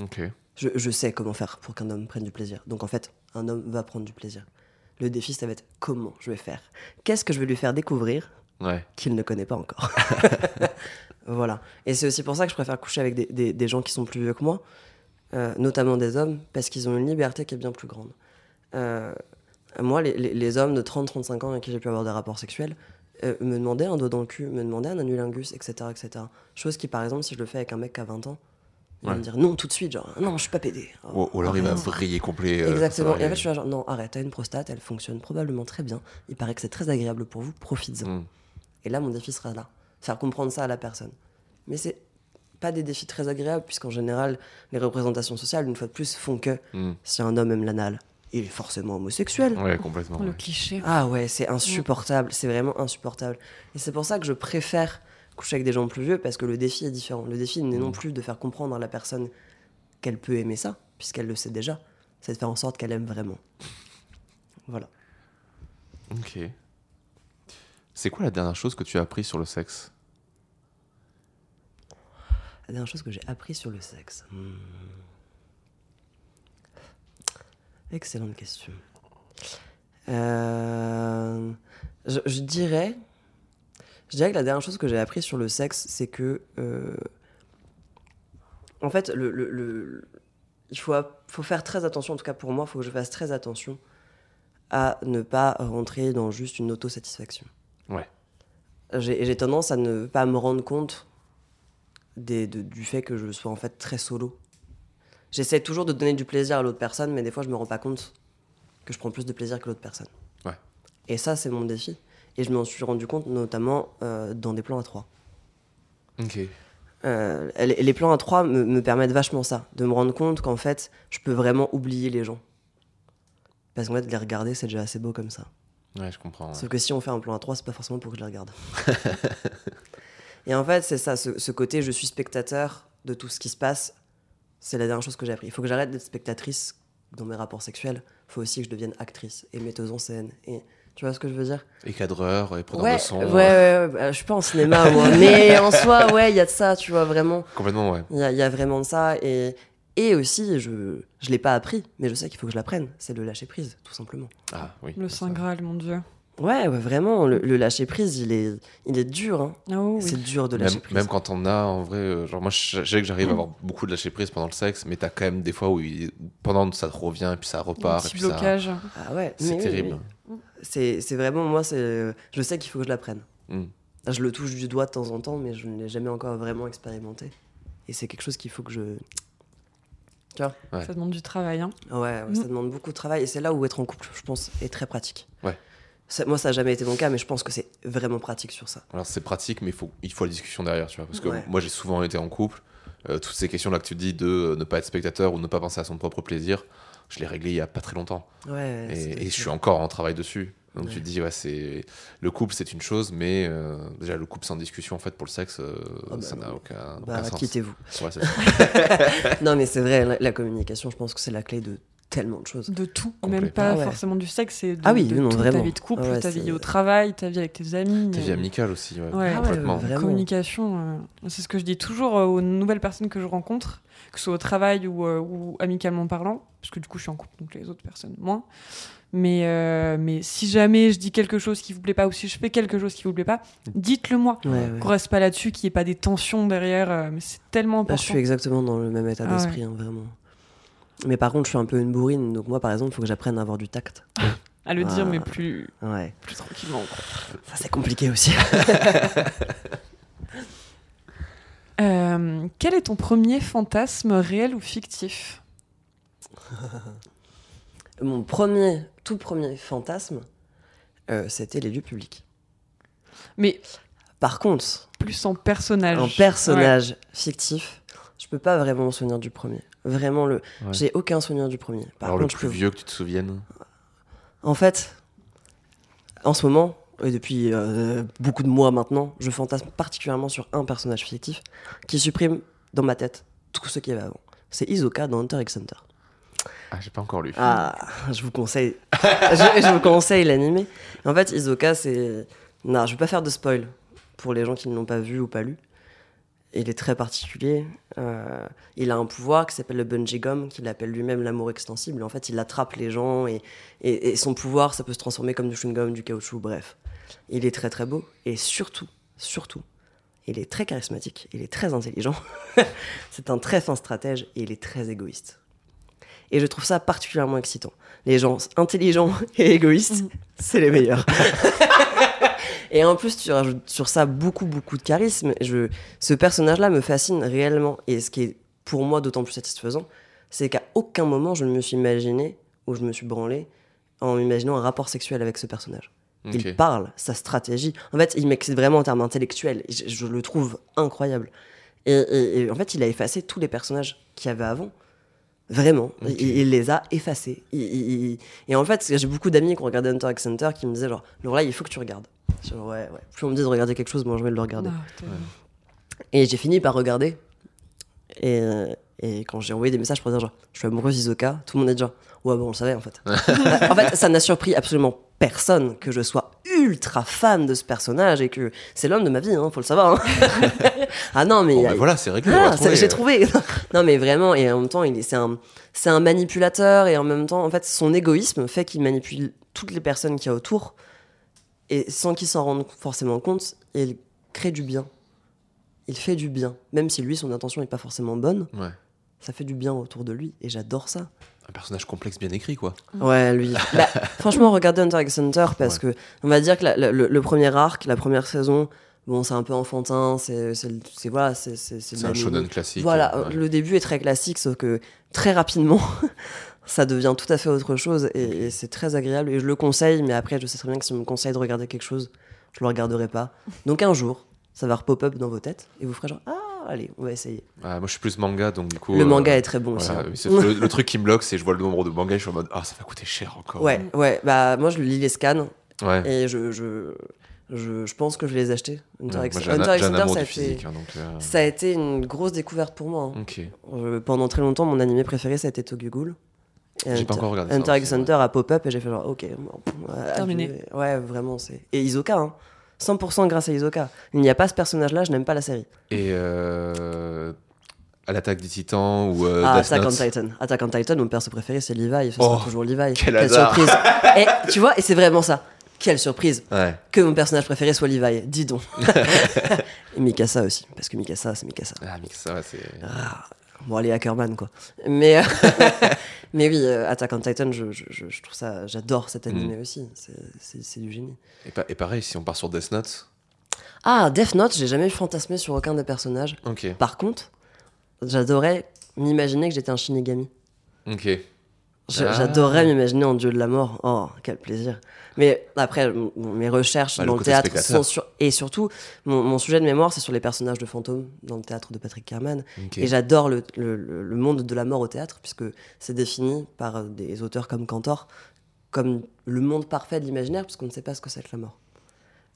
Ok. Je, je sais comment faire pour qu'un homme prenne du plaisir. Donc, en fait, un homme va prendre du plaisir. Le défi, ça va être comment je vais faire. Qu'est-ce que je vais lui faire découvrir Ouais. qu'il ne connaît pas encore? <laughs> voilà. Et c'est aussi pour ça que je préfère coucher avec des, des- des gens qui sont plus vieux que moi, euh, notamment des hommes, parce qu'ils ont une liberté qui est bien plus grande. Euh, moi, les, les- les hommes de 30-35 ans avec qui j'ai pu avoir des rapports sexuels euh, me demandaient un doigt dans le cul, me demandaient un annulingus, etc., etc. Chose qui, par exemple, si je le fais avec un mec qui a 20 ans, il va me dire non tout de suite, genre non, je suis pas pédé. Ou, ou alors il va vriller complet. euh, Exactement. Et en fait, je suis là, genre, non, arrête, t'as une prostate, elle fonctionne probablement très bien. Il paraît que c'est très agréable pour vous, profites-en. Hmm. Et là, mon défi sera là. Faire comprendre ça à la personne. Mais c'est pas des défis très agréables, puisqu'en général, les représentations sociales, une fois de plus, font que Hmm. si un homme aime l'anal, il est forcément homosexuel. Ouais, complètement. Le ouais. cliché. Ah ouais, c'est insupportable. C'est vraiment insupportable. Et c'est pour ça que je préfère coucher avec des gens plus vieux, parce que le défi est différent. Le défi n'est non plus de faire comprendre à la personne qu'elle peut aimer ça, puisqu'elle le sait déjà. C'est de faire en sorte qu'elle aime vraiment. Voilà. Ok. C'est quoi la dernière chose que tu as appris sur le sexe? La dernière chose que j'ai appris sur le sexe. Hmm. Excellente question. Euh, je, je dirais, je dirais que la dernière chose que j'ai appris sur le sexe, c'est que, euh, en fait, le, le- le- il faut, faut faire très attention. En tout cas, pour moi, il faut que je fasse très attention à ne pas rentrer dans juste une autosatisfaction. Ouais. J'ai tendance à ne pas me rendre compte des- de- du fait que je sois en fait très solo. J'essaie toujours de donner du plaisir à l'autre personne, mais des fois je me rends pas compte que je prends plus de plaisir que l'autre personne. Ouais. Et ça, c'est mon défi. Et je m'en suis rendu compte notamment euh, dans des plans à trois. Ok. Euh, les, plans à trois me, me permettent vachement ça, de me rendre compte qu'en fait, je peux vraiment oublier les gens. Parce qu'en fait, les regarder, c'est déjà assez beau comme ça. Ouais, je comprends. ouais. Sauf que si on fait un plan à 3, c'est pas forcément pour que je les regarde. <laughs> et en fait, c'est ça, ce, ce côté je suis spectateur de tout ce qui se passe, c'est la dernière chose que j'ai appris. Il faut que j'arrête d'être spectatrice dans mes rapports sexuels. Il faut aussi que je devienne actrice et metteuse en scène. Et tu vois ce que je veux dire? Et cadreur, et preneur ouais, de son. ouais, ouais, ouais, bah, je suis pas en cinéma, moi. <laughs> mais en soi, ouais, il y a de ça, tu vois, vraiment. Complètement, ouais. Il y, a- il y a vraiment de ça. Et, et aussi, je je l'ai pas appris, mais je sais qu'il faut que je l'apprenne. C'est le lâcher prise, tout simplement. Ah oui. Le ça. Saint Graal, mon Dieu. Ouais, ouais, vraiment, le, le lâcher prise, il est, il est dur. Hein. Oh, oui. C'est dur de lâcher Même, prise. même quand on a, en vrai, euh, genre moi je je sais que j'arrive à avoir beaucoup de lâcher prise pendant le sexe, mais t'as quand même des fois où il- pendant ça revient et puis ça Un repart. et petit ça- blocage. Ah ouais, C'est oui, terrible. oui. C'est c'est vraiment, moi, je sais qu'il faut que je l'apprenne. Hmm. Je le touche du doigt de temps en temps, mais je ne l'ai jamais encore vraiment expérimenté. Et c'est quelque chose qu'il faut que je. Ouais. Ça demande du travail. Hein. Ouais, ouais, Mm. ça demande beaucoup de travail. Et c'est là où être en couple, je pense, est très pratique. Ouais. Ça- moi, ça n'a jamais été mon cas, mais je pense que c'est vraiment pratique sur ça. Alors c'est pratique, mais il faut, il faut la discussion derrière, tu vois. Parce que Ouais. moi j'ai souvent été en couple. euh, toutes ces questions-là que tu dis de euh, ne pas être spectateur ou ne pas penser à son propre plaisir, je l'ai réglé il y a pas très longtemps. Ouais, Et, je suis encore en travail dessus. Donc Ouais. tu te dis, ouais, c'est le couple, c'est une chose, mais euh, déjà le couple sans discussion, en fait, pour le sexe, euh, Ah bah ça n'a aucun, Bah, aucun sens. quittez-vous. Ouais, <laughs> non, mais c'est vrai, la, la communication, je pense que c'est la clé de tellement de choses. De tout, même pas ouais. forcément du sexe, c'est de, Ah oui, de non, tout, ta vraiment. vie de couple, Ah ouais, ta vie au travail, ta vie avec tes amis. Ta vie euh, amicale aussi, ouais. Ouais. Ah complètement. vraiment. Communication, euh, c'est ce que je dis toujours euh, aux nouvelles personnes que je rencontre, que ce soit au travail ou, euh, ou amicalement parlant, parce que du coup je suis en couple, donc les autres personnes moins. Mais, euh, mais si jamais je dis quelque chose qui vous plaît pas ou si je fais quelque chose qui vous plaît pas, dites-le moi. Ouais, ouais. Qu'on reste pas là-dessus, qu'il n'y ait pas des tensions derrière, euh, mais c'est tellement important. je suis exactement dans le même état Ah d'esprit, hein, vraiment. Mais par contre, je suis un peu une bourrine, donc moi, par exemple, il faut que j'apprenne à avoir du tact. À le dire, Ah. mais plus, Ouais, plus tranquillement. ça c'est compliqué aussi. <laughs> Euh, quel est ton premier fantasme réel ou fictif? Mon premier, tout premier fantasme, euh, c'était les lieux publics. Mais Par contre, plus en personnage. un personnage fictif, je peux pas vraiment me souvenir du premier. Vraiment, le... Ouais. j'ai aucun souvenir du premier. Par Alors le contre, je plus vieux que tu te souviennes En fait, en ce moment, et depuis euh, beaucoup de mois maintenant, je fantasme particulièrement sur un personnage fictif qui supprime dans ma tête tout ce qu'il y avait avant. C'est Isoka dans Hunter x Hunter. Ah, j'ai pas encore lu. Ah, je vous conseille. <laughs> je, je vous conseille l'animé. En fait, Isoka, c'est. Non, je vais pas faire de spoil pour les gens qui ne l'ont pas vu ou pas lu. Il est très particulier. Euh, il a un pouvoir qui s'appelle le bungee gum, qu'il appelle lui-même l'amour extensible. En fait, il attrape les gens et, et, et son pouvoir, ça peut se transformer comme du chewing-gum, du caoutchouc, bref. Il est très très beau et surtout, surtout, il est très charismatique, il est très intelligent. <laughs> c'est un très fin stratège et il est très égoïste. Et je trouve ça particulièrement excitant. Les gens intelligents <laughs> et égoïstes, Mhm. c'est les meilleurs. <laughs> et en plus, tu rajoutes sur ça beaucoup, beaucoup de charisme. Je, ce personnage-là me fascine réellement. Et ce qui est pour moi d'autant plus satisfaisant, c'est qu'à aucun moment je ne me suis imaginé ou je me suis branlé en imaginant un rapport sexuel avec ce personnage. Il parle, sa stratégie. En fait, il m'excite vraiment en termes intellectuels. Je, je le trouve incroyable. Et, et- et en fait, il a effacé tous les personnages qu'il y avait avant. Vraiment. Il, il les a effacés. Il- il- il- Et en fait, j'ai beaucoup d'amis qui ont regardé Hunter x Hunter qui me disaient genre, là, il faut que tu regardes. Je dis, ouais, ouais. Plus on me dit de regarder quelque chose, moi je vais le regarder. Ah, Et j'ai fini par regarder. Et, euh, et quand j'ai envoyé des messages pour dire genre, je suis amoureuse d'Isoka, tout le monde est déjà, ouais, bon, on le savait en fait. <laughs> en fait, ça n'a surpris absolument personne que je sois ultra fan de ce personnage et que c'est l'homme de ma vie, hein, faut le savoir. hein. <laughs> ah non, mais. Bon, il y a- voilà, c'est réglé. ah, j'ai trouvé. <laughs> non, mais vraiment, et en même temps, est, c'est un, c'est un manipulateur, et en même temps, en fait, son égoïsme fait qu'il manipule toutes les personnes qu'il y a autour, et sans qu'il s'en rende forcément compte, il crée du bien. Il fait du bien, même si lui, son intention n'est pas forcément bonne, Ouais. ça fait du bien autour de lui, et j'adore ça. Un personnage complexe bien écrit, quoi. Ouais, lui. <laughs> Bah, franchement, regardez Hunter x Hunter parce que on va dire que la- la- le, le premier arc, la première saison, bon, c'est un peu enfantin, c'est, voilà, c'est, c'est, un shonen classique. Voilà, euh, ouais. le début est très classique, sauf que très rapidement, <laughs> ça devient tout à fait autre chose et, et c'est très agréable. Et je le conseille, mais après, je sais très bien que si on me conseille de regarder quelque chose, je le regarderai pas. Donc un jour, ça va repop-up dans vos têtes et vous ferez genre, ah, allez, on va essayer. Ah, moi, je suis plus manga, donc du coup. le euh, manga est très bon aussi. hein. le, le truc qui me bloque, c'est que je vois le nombre de mangas et je suis en mode Ah, ça va coûter cher encore. Ouais, ouais, bah moi je lis les scans Ouais. et je, je, je, je pense que je vais les acheter. Hunter Ouais, x Hunter ça a, été, physique. hein, donc, euh, ça a été une grosse découverte pour moi. hein. Euh, pendant très longtemps, mon animé préféré, ça a été Tokyo Ghoul. J'ai pas encore regardé ça Hunter aussi, x ouais. Hunter a pop-up et j'ai fait genre, ok. bon, Terminé. adieu. Ouais, vraiment, c'est. Et Isoka, hein. 100% grâce à Isoka. Il n'y a pas ce personnage-là, je n'aime pas la série. Et euh, à l'attaque des titans ou euh, ah, Attack on. Titan. Attack on Titan, mon perso préféré, c'est Levi. Ce Oh, sera toujours Levi. quel Quelle hasard. surprise. <laughs> et tu vois, et c'est vraiment ça. Quelle surprise Ouais. que mon personnage préféré soit Levi. Dis donc. <laughs> <laughs> et Mikasa aussi, parce que Mikasa, c'est Mikasa. Ah, ouais, c'est. Ah, bon, allez, Ackerman, quoi. Mais, euh, mais oui, euh, Attack on Titan, je, je, je- je trouve ça, j'adore cet animé Mm. aussi. C'est- du génie. Et, pa- et pareil, si on part sur Death Note? Ah, Death Note, j'ai jamais fantasmé sur aucun des personnages. Ok. Par contre, j'adorais m'imaginer que j'étais un Shinigami. Ok. Ah. J'adorerais m'imaginer en dieu de la mort. Oh, quel plaisir. Mais après, mes recherches Bah, dans le théâtre sont sur... Et surtout, mon, mon sujet de mémoire, c'est sur les personnages de fantômes dans le théâtre de Patrick Kerman. Et j'adore le, le- monde de la mort au théâtre, puisque c'est défini par des auteurs comme Cantor. comme le monde parfait de l'imaginaire, parce qu'on ne sait pas ce que c'est que la mort.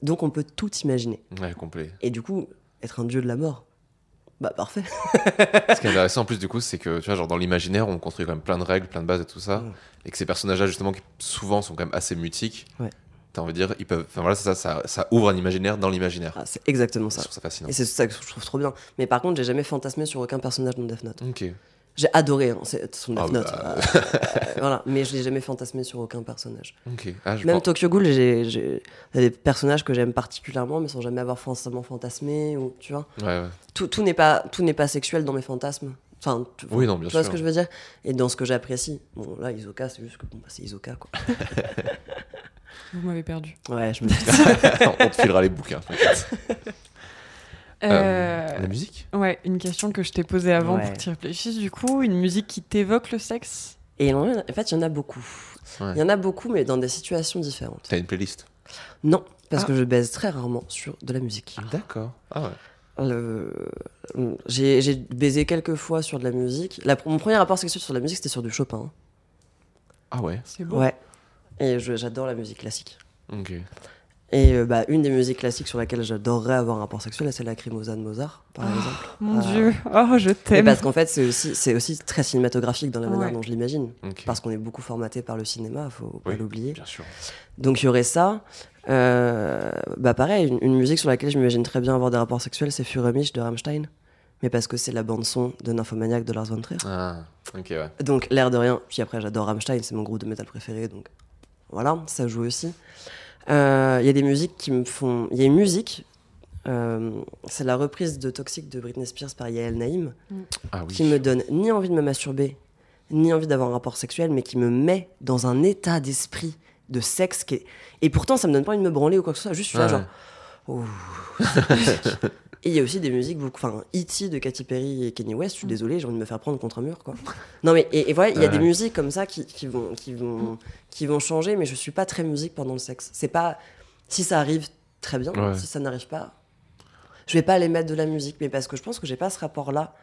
Donc on peut tout imaginer. Ouais, complet. Et du coup, être un dieu de la mort, bah parfait. Ce qui est intéressant en plus, du coup, c'est que tu vois, genre dans l'imaginaire, on construit quand même plein de règles, plein de bases et tout ça. Ouais. Et que ces personnages-là, justement, qui souvent sont quand même assez mutiques, Ouais. t'as envie de dire, ils peuvent. Enfin voilà, ça, ça, ça ouvre un imaginaire dans l'imaginaire. Ah, c'est exactement Je ça. trouve ça fascinant. Et c'est ça que je trouve trop bien. Mais par contre, j'ai jamais fantasmé sur aucun personnage dans Death Note. Ok. J'ai adoré hein, c'est- son Death Ah, Note. bah. euh, euh, voilà. Mais je l'ai jamais fantasmé sur aucun personnage. Ok. Ah, je Même pense- Tokyo Ghoul, j'ai j'ai- il y a des personnages que j'aime particulièrement, mais sans jamais avoir forcément fantasmé. Ou, tu vois Ouais, ouais. tout, tout n'est pas tout n'est pas sexuel dans mes fantasmes. Enfin, tu, Oui, non, bien tu vois ce que je veux dire? Et dans ce que j'apprécie. Bon, là, Isoka, c'est juste que bon, bah, c'est Isoka, quoi. Vous m'avez perdu. Ouais, je me <laughs> dis. on te filera les bouquins. Euh, Euh, la musique Ouais, une question que je t'ai posée avant Ouais. pour que tu réfléchisses. Du coup, une musique qui t'évoque le sexe? Et en en fait, il y en a beaucoup. Ouais. Il y en a beaucoup, mais dans des situations différentes. T'as une playlist? Non, parce Ah. que je baise très rarement sur de la musique. D'accord. Ah ouais. Le- J'ai baisé quelques fois sur de la musique. La- mon premier rapport sexuel sur la musique, c'était sur du Chopin. Ah ouais. C'est beau. Ouais. Et j'adore la musique classique. Ok. Et euh, bah, une des musiques classiques sur laquelle j'adorerais avoir un rapport sexuel, c'est la Crimosa de Mozart, par Ah, exemple. Mon Ah. dieu, oh je t'aime. parce qu'en fait, c'est aussi, c'est aussi très cinématographique dans la manière Ouais. dont je l'imagine. Parce qu'on est beaucoup formaté par le cinéma, faut pas l'oublier. Bien sûr. Donc il y aurait ça. Euh, bah pareil, une, une musique sur laquelle je m'imagine très bien avoir des rapports sexuels, c'est Furemish de Rammstein. Mais parce que c'est la bande son de Nymphomaniac de Lars von Trier. Ah. Ok, ouais. Donc l'air de rien. Puis après, j'adore Rammstein, c'est mon groupe de métal préféré. Donc voilà, ça joue aussi. Euh, Il y a des musiques qui me font. Il y a une musique. euh, c'est la reprise de Toxic de Britney Spears par Yael Naïm, Ah oui. qui me donne ni envie de me masturber, ni envie d'avoir un rapport sexuel, mais qui me met dans un état d'esprit de sexe qui est... Et pourtant, ça me donne pas envie de me branler ou quoi que ce soit, juste je suis là, Ouais, genre... <laughs> Ouh. Et il y a aussi des musiques beaucoup... Enfin, E.T. de Katy Perry et Kanye West, je suis désolée, j'ai envie de me faire prendre contre un mur, quoi. Non mais, et, et voilà, il y a Ouais. des musiques comme ça qui, qui vont, qui, vont, qui vont changer, mais je suis pas très musique pendant le sexe. C'est pas... Si ça arrive, très bien. Ouais. Si ça n'arrive pas... Je vais pas aller mettre de la musique, mais parce que je pense que j'ai pas ce rapport-là.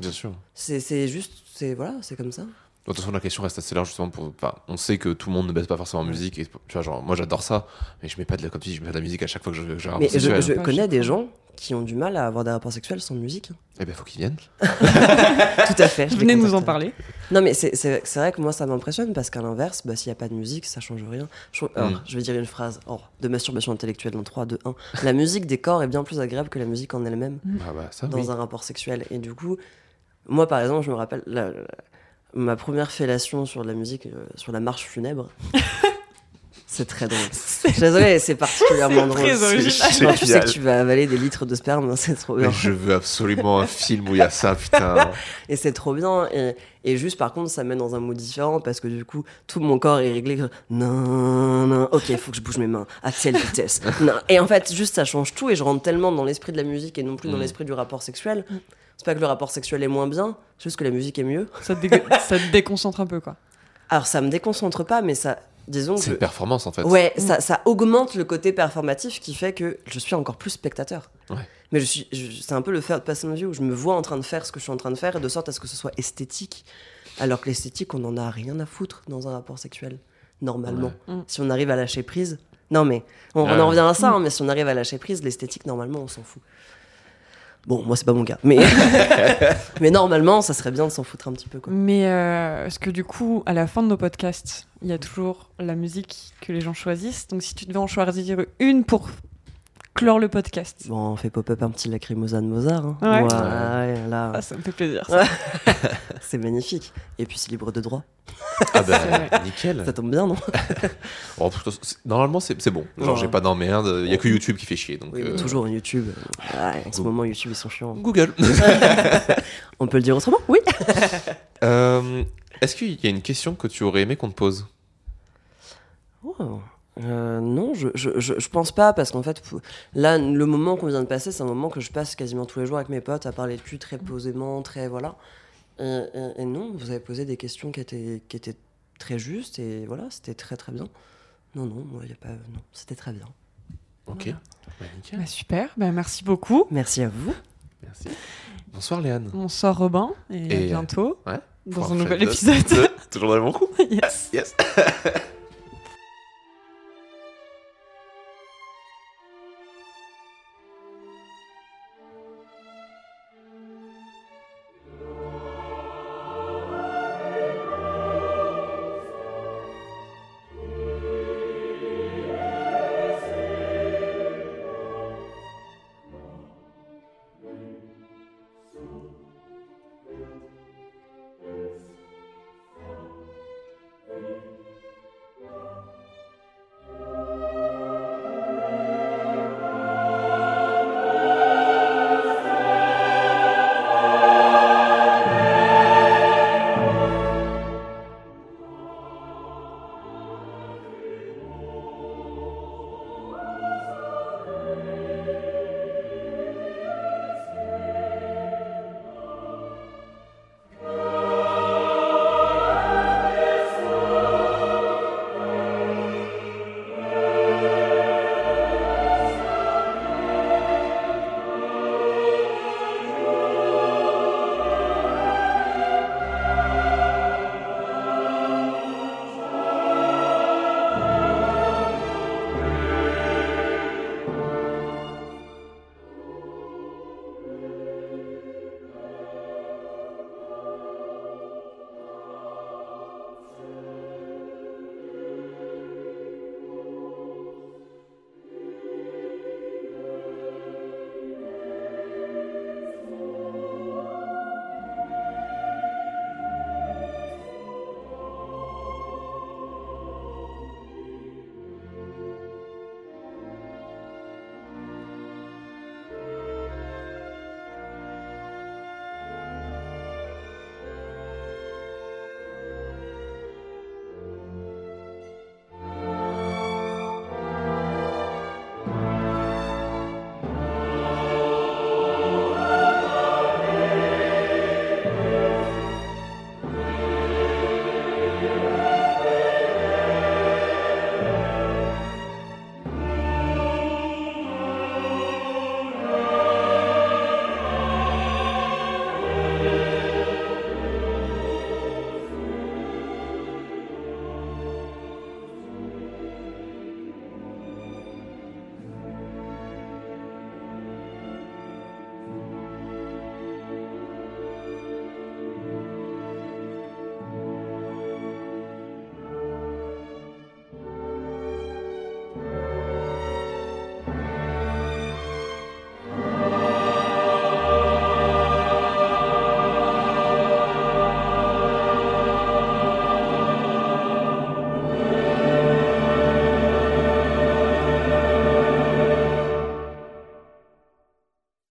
Bien sûr. C'est c'est juste... c'est Voilà, c'est comme ça. De toute façon, la question reste assez large justement pour. Enfin, on sait que tout le monde ne baisse pas forcément en musique. Et, tu vois, genre, moi j'adore ça, mais je mets pas de la, comme tu dis, je mets pas de la musique à chaque fois que je, que j'ai un Mais rapport je, sexuel. je Pas connais des gens qui ont du mal à avoir des rapports sexuels sans musique. Eh ben, faut qu'ils viennent. <laughs> Tout à fait. je les <laughs> Venez nous en contacterai. parler. Non, mais c'est c'est- c'est vrai que moi, ça m'impressionne parce qu'à l'inverse, bah, s'il n'y a pas de musique, ça change rien. Je, alors, Mm. je vais dire une phrase oh, de masturbation intellectuelle dans 3, 2, 1. La musique des corps est bien plus agréable que la musique en elle-même Ah bah, ça, dans oui. un rapport sexuel. Et du coup, moi, par exemple, je me rappelle la- la- ma première fellation sur la musique, euh, sur la marche funèbre. <laughs> c'est très drôle. Je suis désolée, c'est particulièrement drôle. original. Tu sais que tu vas avaler des litres de sperme, c'est trop bien. Mais je veux absolument un film où il y a ça, putain. <laughs> Et c'est trop bien. Et, et juste, par contre, ça met dans un mood différent parce que du coup, tout mon corps est réglé. Non, non, ok, il faut que je bouge mes mains à telle vitesse. Non. Et en fait, juste, ça change tout et je rentre tellement dans l'esprit de la musique et non plus dans Mm. l'esprit du rapport sexuel. C'est pas que le rapport sexuel est moins bien, c'est juste que la musique est mieux. Ça te, dé- <laughs> ça te déconcentre un peu, quoi. Alors, ça me déconcentre pas, mais ça, disons que. C'est une performance en fait. Ouais, ça, ça augmente le côté performatif qui fait que je suis encore plus spectateur. Ouais. Mais je suis, je- c'est un peu le third person view où je me vois en train de faire ce que je suis en train de faire et de sorte à ce que ce soit esthétique. Alors que l'esthétique, on n'en a rien à foutre dans un rapport sexuel, normalement. Ouais. Mm. Si on arrive à lâcher prise. Non, mais on, en revient à ça, hein, mais si on arrive à lâcher prise, l'esthétique, normalement, on s'en fout. Bon, moi, c'est pas mon cas. Mais, <laughs> <laughs> mais normalement, ça serait bien de s'en foutre un petit peu. Quoi. Mais euh, est-ce que du coup, à la fin de nos podcasts, il y a toujours la musique que les gens choisissent. Donc si tu devais en choisir une pour clore le podcast. Bon, on fait pop-up un petit lacrymosa de Mozart. hein. Ouais. Ouais, là, Ah, ça me fait plaisir. <laughs> C'est magnifique. Et puis, c'est libre de droit. Ah bah, nickel. Ça tombe bien, non <laughs> Bon, Normalement, c'est bon. Genre, Ouais. j'ai pas d'emmerde. Il y a que YouTube qui fait chier. Donc, Oui, euh, toujours YouTube. Ouais, en ce moment, YouTube, ils sont chiants. Google. <laughs> On peut le dire autrement Oui. Euh, Est-ce qu'il y a une question que tu aurais aimé qu'on te pose? Oh. Euh, non, je, je, je, je pense pas, parce qu'en fait, là, le moment qu'on vient de passer, c'est un moment que je passe quasiment tous les jours avec mes potes à parler de cul très posément, très voilà. Et, et- et non, vous avez posé des questions qui étaient, qui étaient très justes, et voilà, c'était très très bien. Non, non, moi, y a pas. Non, c'était très bien. Ok. Voilà. Bah, nickel. Bah, super, bah, merci beaucoup. Merci à vous. Merci. Bonsoir Léane. Bonsoir Robin et, à euh, bientôt ouais, dans un nouvel épisode. de- Toujours dans le bon coup <laughs> yes. Yes. <laughs>